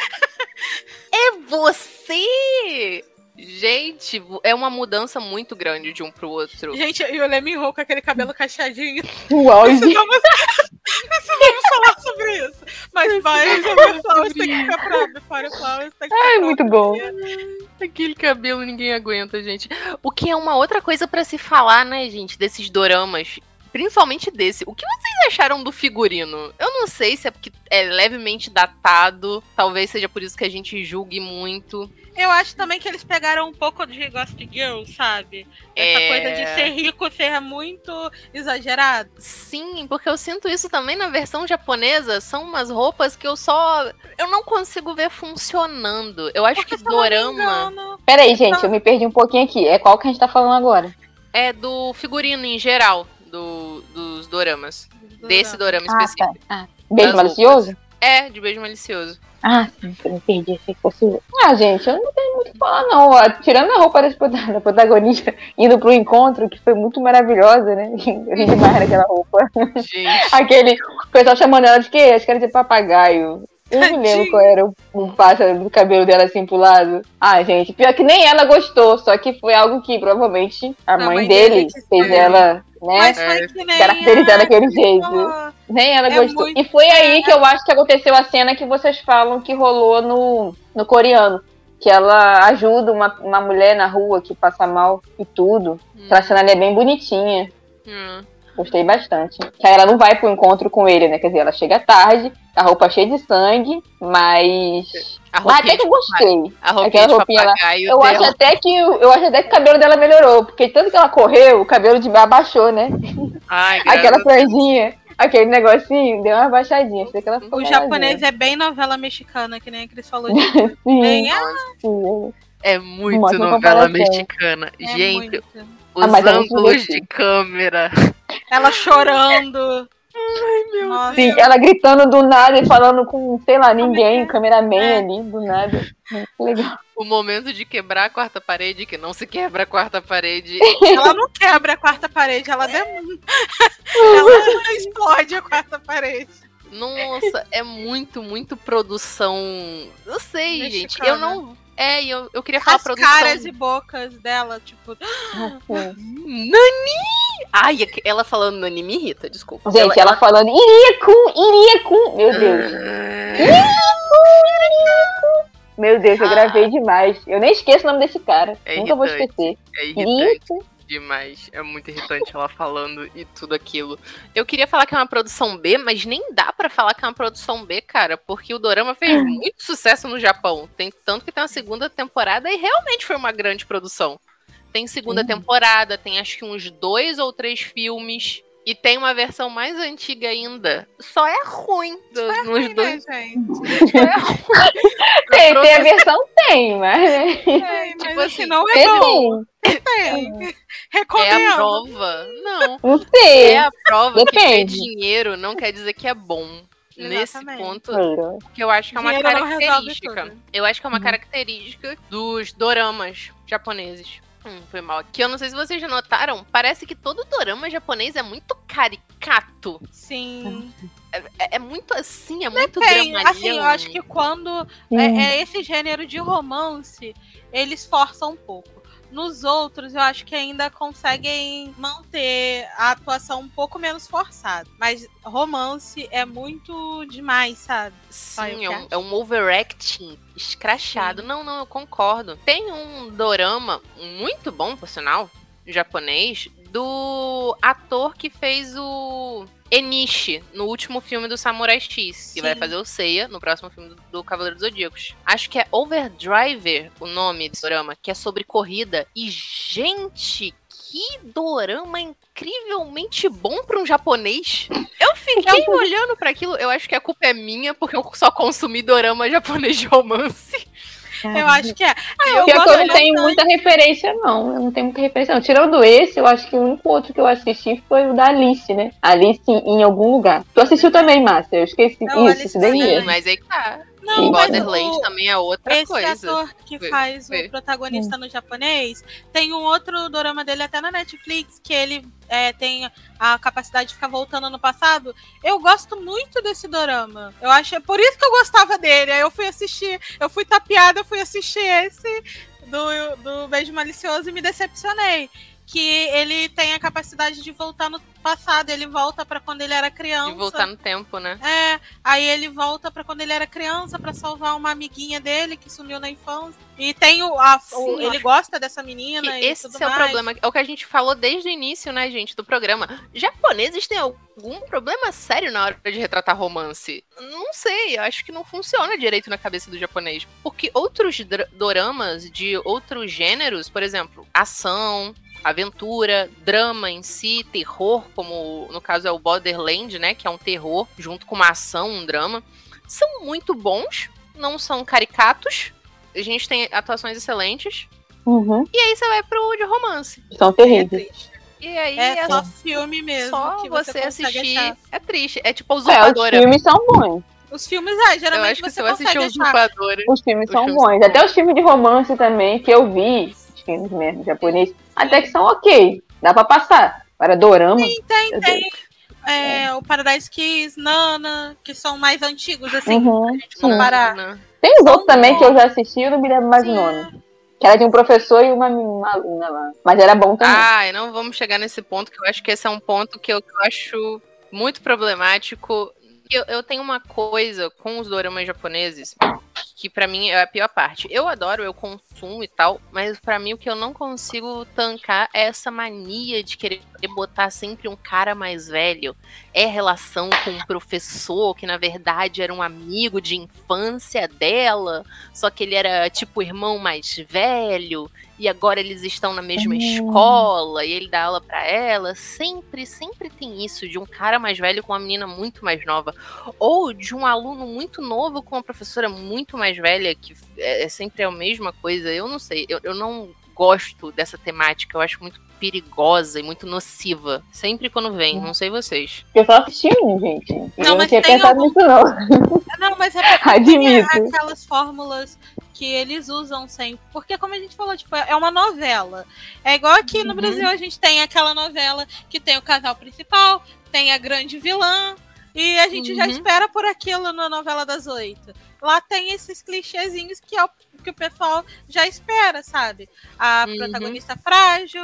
É você! Gente, é uma mudança muito grande de um pro outro. Gente, e o Lemmy com aquele cabelo cacheadinho. O auge. Precisamos, precisamos falar sobre isso. Mas vai, Flowers tem que ficar pra Before Flowers tem que ficar Ai, muito bom. Aquele cabelo ninguém aguenta, gente. O que é uma outra coisa pra se falar, né, gente, desses doramas. Principalmente desse. O que vocês acharam do figurino? Eu não sei se é porque é levemente datado. Talvez seja por isso que a gente julgue muito. Eu acho também que eles pegaram um pouco de Ghost Girl, sabe? Essa É. coisa de ser rico ser muito exagerado. Sim, porque eu sinto isso também na versão japonesa. São umas roupas que eu só. Eu não consigo ver funcionando. Eu acho Porque, que não dorama Peraí, gente, eu me perdi um pouquinho aqui. É qual que a gente tá falando agora? é do figurino em geral. Doramas. Desse dorama Ah, específico. tá. Ah, beijo malicioso? É, de beijo malicioso. Ah, sim, me perdi. Achei que fosse. Ah, gente, eu não tenho muito o que falar, não. Tirando a roupa da protagonista indo pro encontro, que foi muito maravilhosa, né? Eu ri demais naquela roupa. Gente. Aquele. O pessoal chamando ela de quê? Acho que era de papagaio. Eu me lembro qual era o, o pássaro do cabelo dela assim pro lado. Ah, gente, pior que nem ela gostou, só que foi algo que provavelmente a A mãe, mãe dele, dele fez ela, né? Nem. caracterizar daquele jeito. falou. Nem ela É gostou. muito- E foi aí que eu acho que aconteceu a cena que vocês falam que rolou no, no coreano. Que ela ajuda uma, uma mulher na rua que passa mal e tudo. Aquela cena ali é bem bonitinha. Hum. Gostei bastante. Que aí ela não vai pro encontro com ele, né? Quer dizer, ela chega tarde, a roupa cheia de sangue, mas. A Mas até que eu gostei. A roupinha Aquela de roupinha lá. Eu acho dela. até que o- eu acho até que o cabelo dela melhorou, porque tanto que ela correu, o cabelo de abaixou, né? Ai, Aquela franjinha, aquele negocinho, deu uma abaixadinha. Achei que ela O japonês é bem novela mexicana, que nem a Cris falou. De... Sim, Bem, ah, sim. É muito novela mexicana. é Gente, muito. os Ah, é muito ângulos de câmera. Ela chorando. meu Nossa, Sim, ela gritando do nada e falando com, sei lá, ninguém, cameraman ali, do nada. Muito legal. O momento de quebrar a quarta parede, que não se quebra a quarta parede. ela não quebra a quarta parede, ela demora. ela explode a quarta parede. Nossa, é muito, muito produção. Eu sei, gente. Mexicana. Eu não. É, e eu, eu queria falar As produção. caras e bocas dela, tipo. Assim. Nani! Ai, ela falando Nani me irrita, desculpa. Gente, ela falando, iria com, iria com. Meu Deus. Meu Deus, eu Ah. gravei demais. Eu nem esqueço o nome desse cara. É Nunca vou irritante. esquecer. É Iria irritante com. Demais. É muito irritante ela falando e tudo aquilo. Eu queria falar que é uma produção B, mas nem dá pra falar que é uma produção B, cara, porque o Dorama fez muito sucesso no Japão. Tem tanto que tem uma segunda temporada e realmente foi uma grande produção. Tem segunda Sim. temporada, tem acho que uns dois ou três filmes. E tem uma versão mais antiga ainda. Só é ruim. do- nos Né, dois. gente? Só é ruim. Tem, tem a versão, tem, mas. né? É, mas Tipo assim, assim, não é Tem, bom. tem. Tem. É a prova. Não. Não sei. É a prova que ter Depende. dinheiro não quer dizer que é bom. Nesse Exatamente. ponto, Claro. que eu acho que é uma característica. Eu acho que é uma Uhum. característica dos doramas japoneses. Hum, foi mal. Que eu não sei se vocês já notaram, parece que todo dorama japonês é muito caricato. Sim. É, é muito assim, é muito Tem, dramalhão. assim, eu acho que quando é, é esse gênero de romance, eles forçam um pouco. Nos outros, eu acho que ainda conseguem manter a atuação um pouco menos forçada. Mas romance é muito demais, sabe? Sim, é um, é um overacting escrachado. Não, não, eu concordo. Tem um dorama muito bom, por sinal, japonês, do ator que fez o Enishi no último filme do Samurai X, que vai Sim. fazer o Seiya no próximo filme do, do Cavaleiro dos Zodíacos. Acho que é Overdriver o nome desse dorama, que é sobre corrida. E, gente, que dorama incrivelmente bom pra um japonês. Eu fiquei olhando pra aquilo, eu acho que a culpa é minha, porque eu só consumi dorama japonês de romance. Eu acho que é. Ah, eu Pior que eu não tenho bastante. muita referência, não. Eu não tenho muita referência, não. Tirando esse, eu acho que o único outro que eu assisti foi o da Alice, né? Alice em algum lugar. Tu assistiu também, Márcia? Eu esqueci. Não, Isso, Alice sim. Mas aí que tá. Não, E mas Borderlands o- também é outra Esse coisa. ator que Foi, faz foi. o protagonista no japonês tem um outro dorama dele até na Netflix que ele é, tem a capacidade de ficar voltando no passado. Eu gosto muito desse dorama. Eu acho é por isso que eu gostava dele. Aí eu fui assistir, eu fui tapeada, eu fui assistir esse do, do Beijo Malicioso e me decepcionei. Que ele tem a capacidade de voltar no passado. Ele volta pra quando ele era criança. De voltar no tempo, né? É, aí ele volta pra quando ele era criança pra salvar uma amiguinha dele que sumiu na infância. E tem o, a- o- ele gosta dessa menina Que e esse é o mais. problema. É o que a gente falou desde o início, né, gente, do programa. Japoneses têm algum problema sério na hora de retratar romance? Não sei, acho que não funciona direito na cabeça do japonês. Porque outros doramas de outros gêneros, por exemplo, ação, aventura, drama em si, terror, como no caso é o Borderland, né, que é um terror junto com uma ação, um drama, são muito bons, não são caricatos. A gente tem atuações excelentes. Uhum. E aí você vai pro de romance. São É terríveis. triste. E aí É, é, só filme mesmo. só que você, consegue assistir. achar. É triste. É tipo a É, os usurpadora. filmes são bons. Os filmes, é, eu geralmente acho que você você vai assistir usurpadora. Os filmes Os são filmes bons. são Até os filmes de romance também, que eu vi, os filmes mesmo japonês, até que são ok. Dá pra passar. Para dorama. Tem, meu tem. É, o Paradise Kiss, Nana, que são mais antigos, assim. Uhum. pra gente comparar. Né? Tem os outros também que eu já assisti, eu não me lembro mais o Sim, nome. Que era de um professor e uma, uma aluna lá. Mas era bom também. Ah, e não vamos chegar nesse ponto, que eu acho que esse é um ponto que eu, que eu acho muito problemático. Eu, eu tenho uma coisa com os doramas japoneses que pra mim é a pior parte. Eu adoro, eu consumo e tal, mas pra mim o que eu não consigo tancar é essa mania de querer botar sempre um cara mais velho. É relação com um professor que na verdade era um amigo de infância dela, só que ele era tipo o irmão mais velho e agora eles estão na mesma Hum. escola e ele dá aula pra ela. Sempre, sempre tem isso de um cara mais velho com uma menina muito mais nova, ou de um aluno muito novo com uma professora muito mais velha, que é, é sempre a mesma coisa. Eu não sei, eu, eu não gosto dessa temática, eu acho muito perigosa e muito nociva. Sempre quando vem, não sei vocês. Eu só assisti um, gente. Eu Não, não, mas tinha tem pensado algum- nisso, não. Não, mas é porque Admito. aquelas fórmulas que eles usam sempre. Porque, como a gente falou, tipo, é uma novela. É igual aqui no Uhum. Brasil, a gente tem aquela novela que tem o casal principal, tem a grande vilã, e a gente já Uhum. espera por aquilo na novela das oito. Lá tem esses clichêzinhos que é o que o pessoal já espera, sabe? A Uhum. protagonista frágil,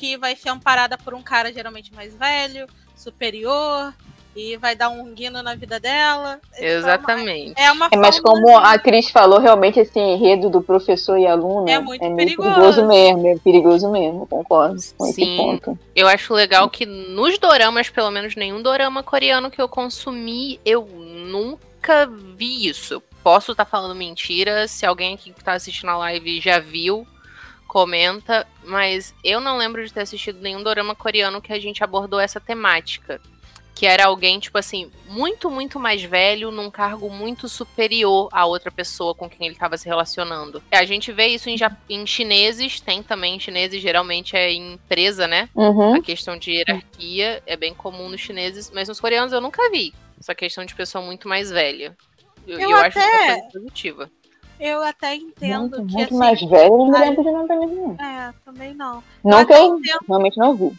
que vai ser amparada por um cara geralmente mais velho, superior, e vai dar um guino na vida dela. É, é uma- Exatamente. É uma É, mas como a Cris falou, realmente esse enredo do professor e aluno É muito meio perigoso. perigoso mesmo, é perigoso mesmo, concordo com esse Sim. ponto. Eu acho legal que nos doramas, pelo menos nenhum dorama coreano que eu consumi, eu nunca vi isso. Posso estar falando mentira, se alguém aqui que tá assistindo a live já viu, comenta, mas eu não lembro de ter assistido nenhum dorama coreano que a gente abordou essa temática. Que era alguém, tipo assim, muito, muito mais velho, num cargo muito superior à outra pessoa com quem ele estava se relacionando. A gente vê isso em, em chineses, tem também em chineses, geralmente é em empresa, né? Uhum. A questão de hierarquia é bem comum nos chineses, mas nos coreanos eu nunca vi. Essa questão de pessoa muito mais velha. Eu, Eu eu acho isso uma até- coisa positiva. Eu até entendo Muito, que muito assim. mais velho, eu não ai- lembro de nada mesmo. não. É, também não. Não que até eu entendo. realmente não vi.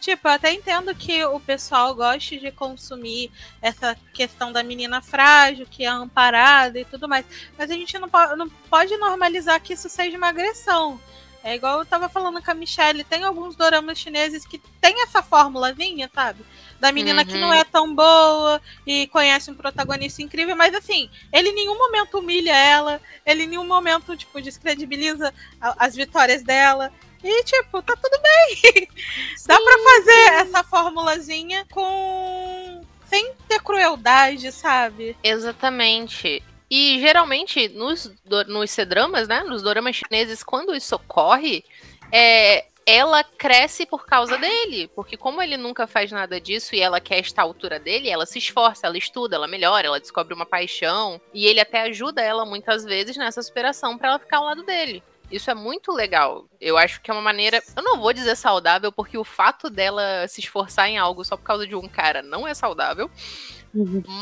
Tipo, eu até entendo que o pessoal goste de consumir essa questão da menina frágil, que é amparada e tudo mais. Mas a gente não, po- não pode normalizar que isso seja uma agressão. É igual eu tava falando com a Michelle, tem alguns doramas chineses que tem essa formulazinha, sabe? Da menina que Uhum. não é tão boa e conhece um protagonista incrível, mas assim, ele em nenhum momento humilha ela, ele em nenhum momento, tipo, descredibiliza as vitórias dela. E, tipo, tá tudo bem. Dá pra fazer essa formulazinha com. sem ter crueldade, sabe? Exatamente. E geralmente, nos, nos C-dramas, né? Nos doramas chineses, quando isso ocorre, é, ela cresce por causa dele. Porque como ele nunca faz nada disso e ela quer estar à altura dele, ela se esforça, ela estuda, ela melhora, ela descobre uma paixão. E ele até ajuda ela muitas vezes nessa superação pra ela ficar ao lado dele. Isso é muito legal. Eu acho que é uma maneira. Eu não vou dizer saudável, porque o fato dela se esforçar em algo só por causa de um cara não é saudável.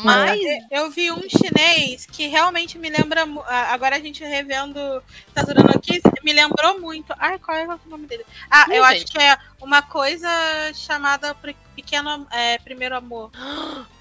Mas Eu vi um chinês que realmente me lembra. Agora a gente revendo Tazurano aqui, me lembrou muito. Ai, qual é o nome dele? Ah, eu acho que é uma coisa chamada Pequeno é, Primeiro Amor.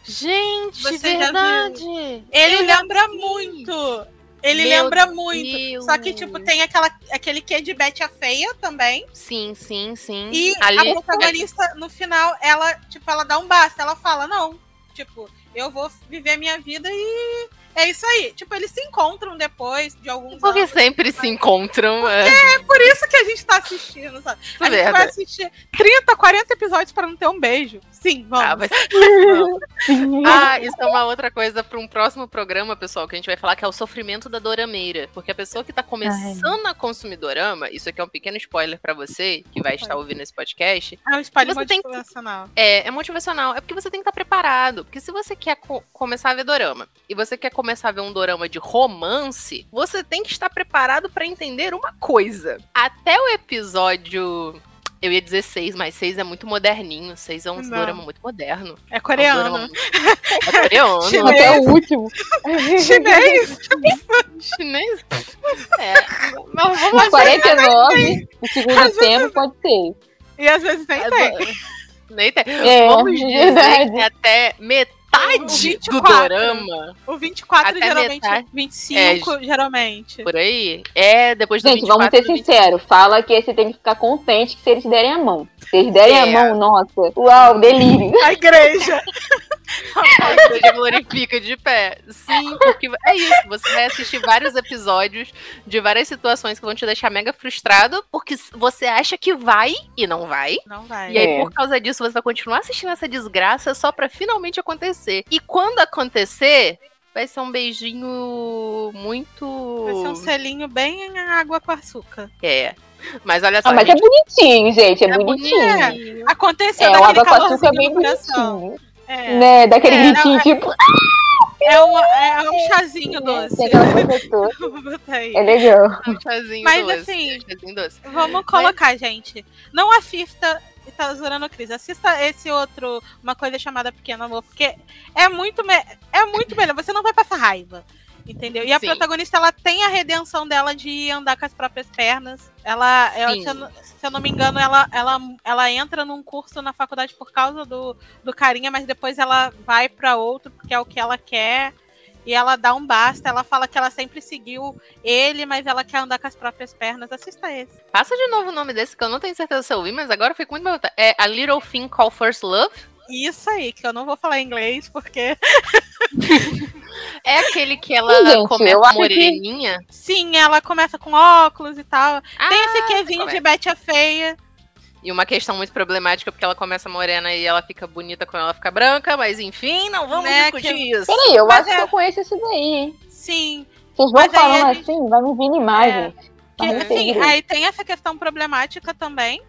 Gente, Você verdade. Ele Eu lembra vi. muito. Ele Meu lembra muito. Deus. Só que, tipo, tem aquela, aquele quê de Betty a Feia também. Sim, sim, sim. E Ali, a protagonista, no final, ela, tipo, ela dá um basta. Ela fala, não, tipo, eu vou viver minha vida e é isso aí. Tipo, eles se encontram depois de alguns porque anos. sempre se encontram. É, É por isso que a gente tá assistindo, sabe? A gente vai assistir 30, 40 episódios pra não ter um beijo. Sim, vamos. Ah, mas-. Ah, isso é uma outra coisa para um próximo programa, pessoal, que a gente vai falar que é o sofrimento da dorameira. Porque a pessoa que tá começando a consumir dorama, isso aqui é um pequeno spoiler para você, que vai estar ouvindo esse podcast, É um espalho Você tem que- motivacional. é, é motivacional. É porque você tem que estar preparado. Porque se você quer co- começar a ver dorama e você quer começar a ver um dorama de romance, você tem que estar preparado para entender uma coisa. Até o episódio. Eu ia dizer seis, mas seis é muito moderninho. Seis é um Não. dorama muito moderno. É É um coreano. dorama- É coreano. Chinês. Até o último. Chinês? Chinês? É. Mas vamos Mas 49, o segundo tempo pode ser. E às vezes nem tem. Nem tem. É, Vamos dizer verdade. que até O metade do 24. dorama, O 24 Até geralmente, metade. 25 geralmente. por aí, é depois do Gente, 24 vamos ser do 25. sinceros. Fala que você tem que ficar contente que se eles derem a mão. Se eles derem É. a mão, nossa. Uau, delírio. A igreja. A igreja glorifica de pé. Sim, porque é isso. Você vai assistir vários episódios de várias situações que vão te deixar mega frustrado, porque você acha que vai e não vai. Não vai. E aí, É. por causa disso, você vai continuar assistindo essa desgraça só pra finalmente acontecer. E quando acontecer, vai ser um beijinho muito. Vai ser um selinho bem água com açúcar. É. Mas olha só. Ah, mas é gente, bonitinho, gente. É, é bonitinho. Aconteceu É, o daquele água com açúcar é bem bonitinho. É. Né? Daquele É, gritinho, não, tipo. É, uma, é um chazinho doce. É legal. Um chazinho Mas doce. assim, chazinho doce. Vamos colocar, gente. Não assista Itazurano Cris. Assista esse outro, uma coisa chamada Pequeno Amor, porque é muito, me- é muito melhor. Você não vai passar raiva. Entendeu? E a Sim. protagonista, ela tem a redenção dela de andar com as próprias pernas. Ela, se, eu, não- se eu não me engano, ela, ela, ela entra num curso na faculdade por causa do, do carinha, mas depois ela vai pra outro porque é o que ela quer. E ela dá um basta. Ela fala que ela sempre seguiu ele, mas ela quer andar com as próprias pernas. Assista esse. Passa de novo o nome desse, que eu não tenho certeza se eu vi, mas agora eu fico muito bem. É A Little Thing Called First Love? Isso aí, que eu não vou falar inglês, porque. É aquele que ela Sim, gente, começa acho que- moreninha? Sim, ela começa com óculos e tal. Ah, Tem esse quezinho qual é. de Betty a Feia. E uma questão muito problemática, porque ela começa morena e ela fica bonita quando ela fica branca, mas enfim, não vamos Né, discutir que- isso. Peraí, eu Mas acho é- que eu conheço esse daí, hein? Sim. Vocês vão Mas aí falando a gente- assim, vai me vindo imagem. Que, não sei assim, aí tem essa questão problemática também.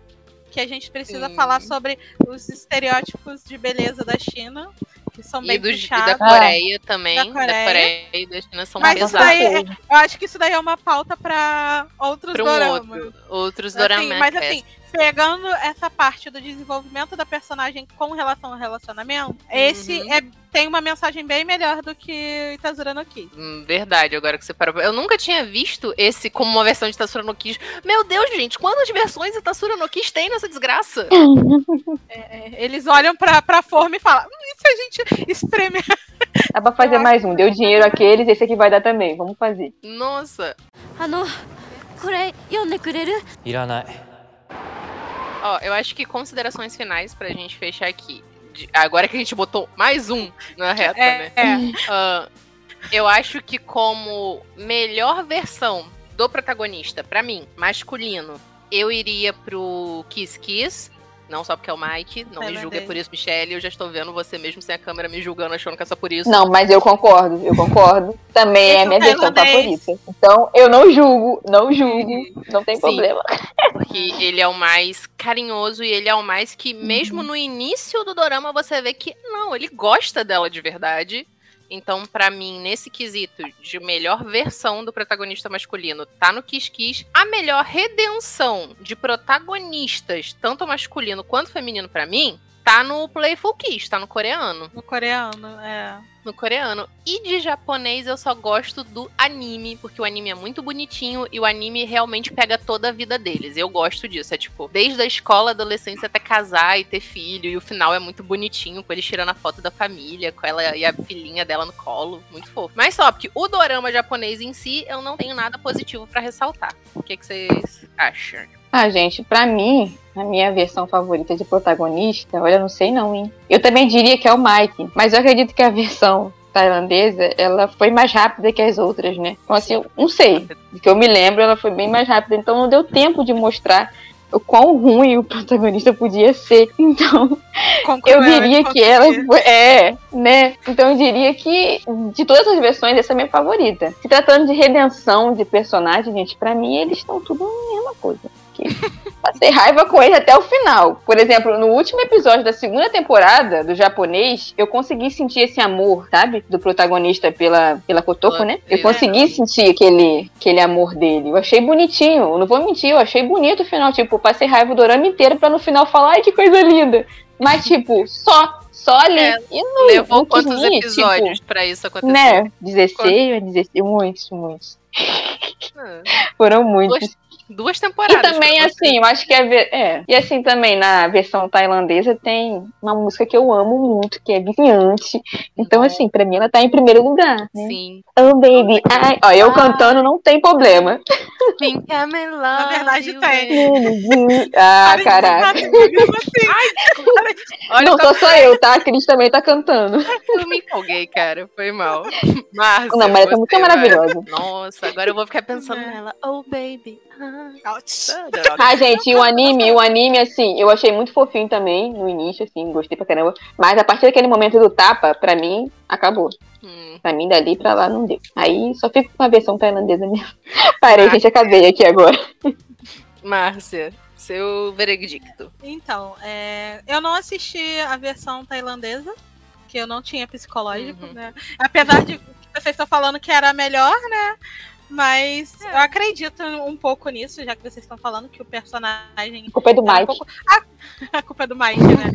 Que a gente precisa Sim. falar sobre os estereótipos de beleza da China, que são E, bem do, e da. Coreia também. Da Da Coreia. Coreia, e da China são Mas isso pesados. daí, é- eu acho que isso daí é uma pauta para outros Pra um doramas. outro, outros Assim, doramas. mas assim, pegando essa parte do desenvolvimento da personagem com relação ao relacionamento, esse Uhum. é, tem uma mensagem bem melhor do que Itazura no Kiss. Hum, Verdade, agora que você parou. Eu nunca tinha visto esse como uma versão de Tatsura no Kiss. Meu Deus, gente, quantas versões de Tatsura no Kiss tem nessa desgraça? É, eles olham pra, pra forma e falam: hum, e se a gente espremer? Dá pra fazer mais um. Deu dinheiro àqueles, esse aqui vai dar também. Vamos fazer. Nossa. あのこれ読んでくれるいらない Ó, eu acho que considerações finais pra gente fechar aqui. De- agora que a gente botou mais um na reta, né? É, é. Ah, eu acho que como melhor versão do protagonista, pra mim, masculino, eu iria pro Kiss Kiss. Não só porque é o Mike, não É me julgue verdade. por isso, Michelle. Eu já estou vendo você mesmo sem a câmera me julgando, achando que é só por isso. Não, mas eu concordo, eu concordo. Também é a minha versão favorita. Então, eu não julgo, não julgo, não tem Sim. problema. Porque ele é o mais carinhoso e ele é o mais que, mesmo no início do dorama, você vê que não, ele gosta dela de verdade. Então, pra mim, nesse quesito de melhor versão do protagonista masculino, tá no Kiss Kiss. A melhor redenção de protagonistas, tanto masculino quanto feminino, pra mim, tá no Playful Kiss, tá no coreano No coreano, é. no coreano. E de japonês eu só gosto do anime, porque o anime é muito bonitinho e o anime realmente pega toda a vida deles. Eu gosto disso. É tipo, desde a escola, adolescência até casar e ter filho. E o final é muito bonitinho, com eles tirando a foto da família, com ela e a filhinha dela no colo. Muito fofo. Mas só, porque o dorama japonês em si, eu não tenho nada positivo pra ressaltar. O que, que vocês acham? Ah, gente, pra mim, a minha versão favorita de protagonista, olha, não sei não, hein? Eu também diria que é o Mike, mas eu acredito que a versão tailandesa, ela foi mais rápida que as outras, né? Então, assim, eu não sei. Do que eu me lembro, ela foi bem mais rápida, então não deu tempo de mostrar o quão ruim o protagonista podia ser. Então, eu diria que ela foi. É, né? Então eu diria que de todas as versões, essa é a minha favorita. Se tratando de redenção de personagem, gente, pra mim eles estão tudo a mesma coisa. Passei raiva com eles até o final. Por exemplo, no último episódio da segunda temporada do japonês, eu consegui sentir esse amor, sabe? Do protagonista pela, pela Kotoko, né? Eu É. consegui sentir aquele, aquele amor dele. Eu achei bonitinho, eu não vou mentir, eu achei bonito o final. Tipo, passei raiva o dorama inteiro pra no final falar, ai que coisa linda. Mas, tipo, só, só ali. É, E não, Levou não quantos nem, episódios pra isso Tipo, acontecer? né? 16, 16, muitos, muitos. Ah, Foram muitos. Duas E temporadas. também, pra você. assim, eu acho que é, é. E assim, também na versão tailandesa tem uma música que eu amo muito, que é Viciante. Então, assim, pra mim ela tá em primeiro lugar, né? Sim. Oh, baby, ai. Ó, eu cantando não tem problema. Think I'm in love. Na verdade, tem. ah, caraca. Olha Não como sou só eu, tá? A Cris também tá cantando. eu me empolguei, cara. Foi mal. Márcia, Não, mas essa música é vai- maravilhosa. Nossa, agora eu vou ficar pensando É. nela. Oh, baby. Ah, gente, o anime, o anime, assim, eu achei muito fofinho também no início, assim, gostei pra caramba. Mas a partir daquele momento do tapa, pra mim, acabou. Hum, Pra mim, dali pra lá, não deu. Aí só fico com a versão tailandesa mesmo. Parei, gente, acabei aqui agora. Márcia, seu veredicto. Então, é, eu não assisti a versão tailandesa, porque eu não tinha psicológico, Uhum. né? Apesar de que vocês estão falando que era melhor, né? Mas É. eu acredito um pouco nisso, já que vocês estão falando que o personagem. A culpa é do um Mike. pouco- A culpa é do Mike, né?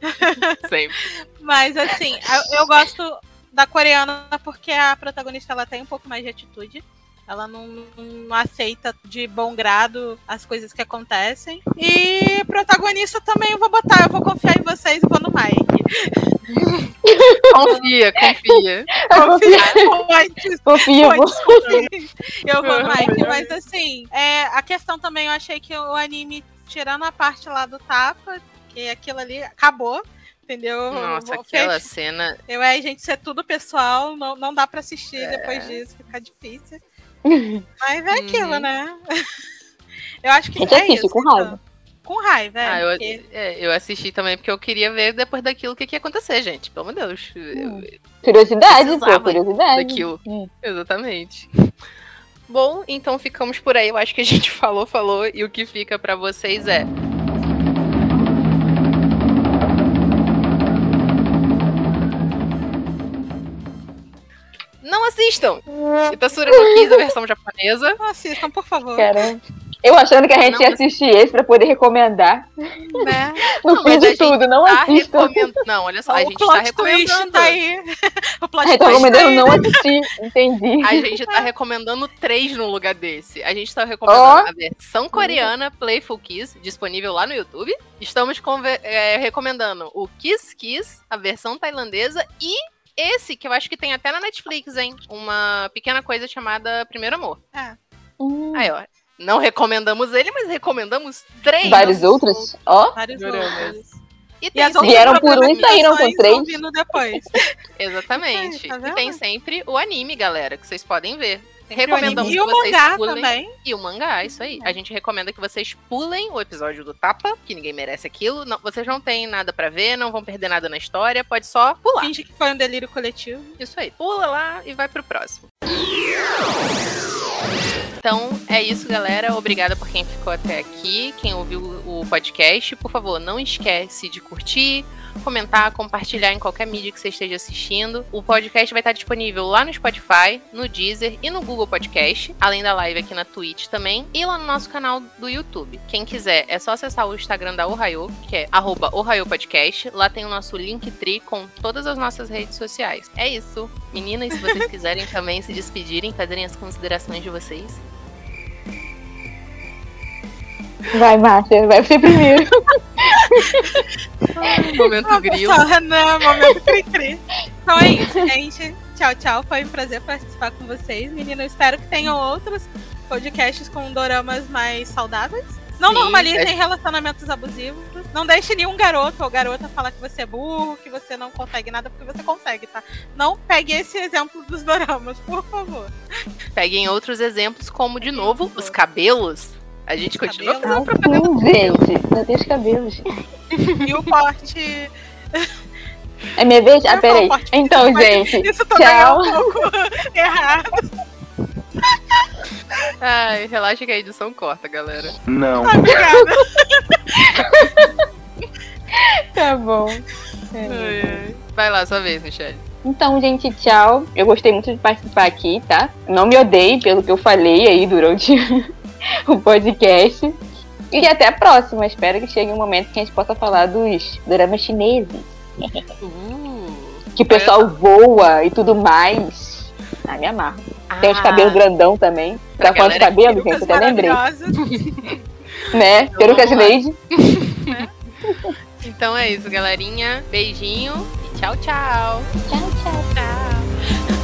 Sempre. Mas assim, eu, eu gosto da coreana porque a protagonista ela tem um pouco mais de atitude. Ela não, não aceita de bom grado as coisas que acontecem. E protagonista também eu vou botar, eu vou confiar em vocês e vou no Mike. Confia, confia. Pode, Confia, vou. pode. Eu vou no Mike, mas assim, é, a questão também eu achei que o anime, tirando a parte lá do tapa, que aquilo ali acabou. Entendeu? Nossa, Vou aquela cena. Eu é, gente, isso é tudo pessoal, não, não dá pra assistir É. depois disso, fica difícil. Mas é aquilo, Uhum. né? Eu acho que A gente é assiste isso. com então. raiva. Com raiva, é. Ah, eu, porque- é, eu assisti também porque eu queria ver depois daquilo o que, que ia acontecer, gente. Pelo amor de Deus. Hum. Eu- Curiosidade, pô, curiosidade. daquilo. Hum. Exatamente. Bom, então ficamos por aí. Eu acho que a gente falou, falou. E o que fica pra vocês é. Assistam! Itatsura no Kiss, a versão japonesa. Não assistam, por favor. Cara, eu achando que a gente Não, ia assistir esse pra poder recomendar. Né? No Não, fim mas a de tudo, não Tá assistam. recomendando. Não, olha só, a o gente tá recomendando. tá aí. O plot A gente tá recomendando aí. não assistir, entendi. A gente tá recomendando três no lugar desse. A gente tá recomendando a versão coreana Playful Kiss, disponível lá no YouTube. Estamos conver- é, recomendando o Kiss Kiss, a versão tailandesa, e esse, que eu acho que tem até na Netflix, hein? Uma pequena coisa chamada Primeiro Amor. Hum, Aí, ó. Não recomendamos ele, mas recomendamos três. vários outros, ó. Vários outros. E E tem as Vieram por um e saíram com três. depois. Exatamente. Tá e tem sempre o anime, galera, que vocês podem ver. E Recomendamos o que vocês mangá pulem. também. E o mangá, isso aí. A gente recomenda que vocês pulem o episódio do Tapa, que ninguém merece aquilo. Não- vocês não têm nada pra ver, não vão perder nada na história, pode só pular. Finge que foi um delírio coletivo. Isso aí. Pula lá e vai pro próximo. Então é isso, galera. Obrigada por quem ficou até aqui, quem ouviu o podcast. Por favor, não esquece de curtir, comentar, compartilhar em qualquer mídia que você esteja assistindo. O podcast vai estar disponível lá no Spotify, no Deezer e no Google Podcast, além da live aqui na Twitch também, e lá no nosso canal do YouTube. Quem quiser, é só acessar o Instagram da Ohio, que é arroba Ohio Podcast. Lá tem o nosso Linktree com todas as nossas redes sociais. É isso. Meninas, se vocês quiserem também se despedirem, fazerem as considerações de vocês. Vai, Márcia, vai você primeiro. Momento Ah, grilo. pessoal, Renan, momento cri-cri. Então é isso, gente. Tchau, tchau. Foi um prazer participar com vocês. Menina, eu espero que tenham outros podcasts com doramas mais saudáveis. Não Sim, normalizem relacionamentos abusivos. Não deixe nenhum garoto ou garota falar que você é burro, que você não consegue nada, porque você consegue, tá? Não pegue esse exemplo dos doramas, por favor. Peguem outros exemplos, como, de novo, os cabelos. A gente continua fazendo propaganda. Hum, gente, não tem os cabelos. E o corte. É minha vez? Ah, Eu peraí. Então, mas gente, Isso também tchau. é um pouco errado. Ai, relaxa que a edição corta, galera. Não. Obrigada. Tá bom. Vai lá, sua vez, Michelle. Então, gente, tchau. Eu gostei muito de participar aqui, tá? Não me odeie pelo que eu falei aí durante o podcast. E até a próxima. Espero que chegue um momento que a gente possa falar dos dramas chineses. Uh. Que o pessoal voa e tudo mais. Ah, me amarro. Tem os Ah, cabelos grandão também. Pra Pra quantos galera cabelos, gente? Eu até lembrei. Né? Vamos lá. Lady. Então é isso, galerinha. Beijinho e tchau, tchau. Tchau, tchau. Tchau.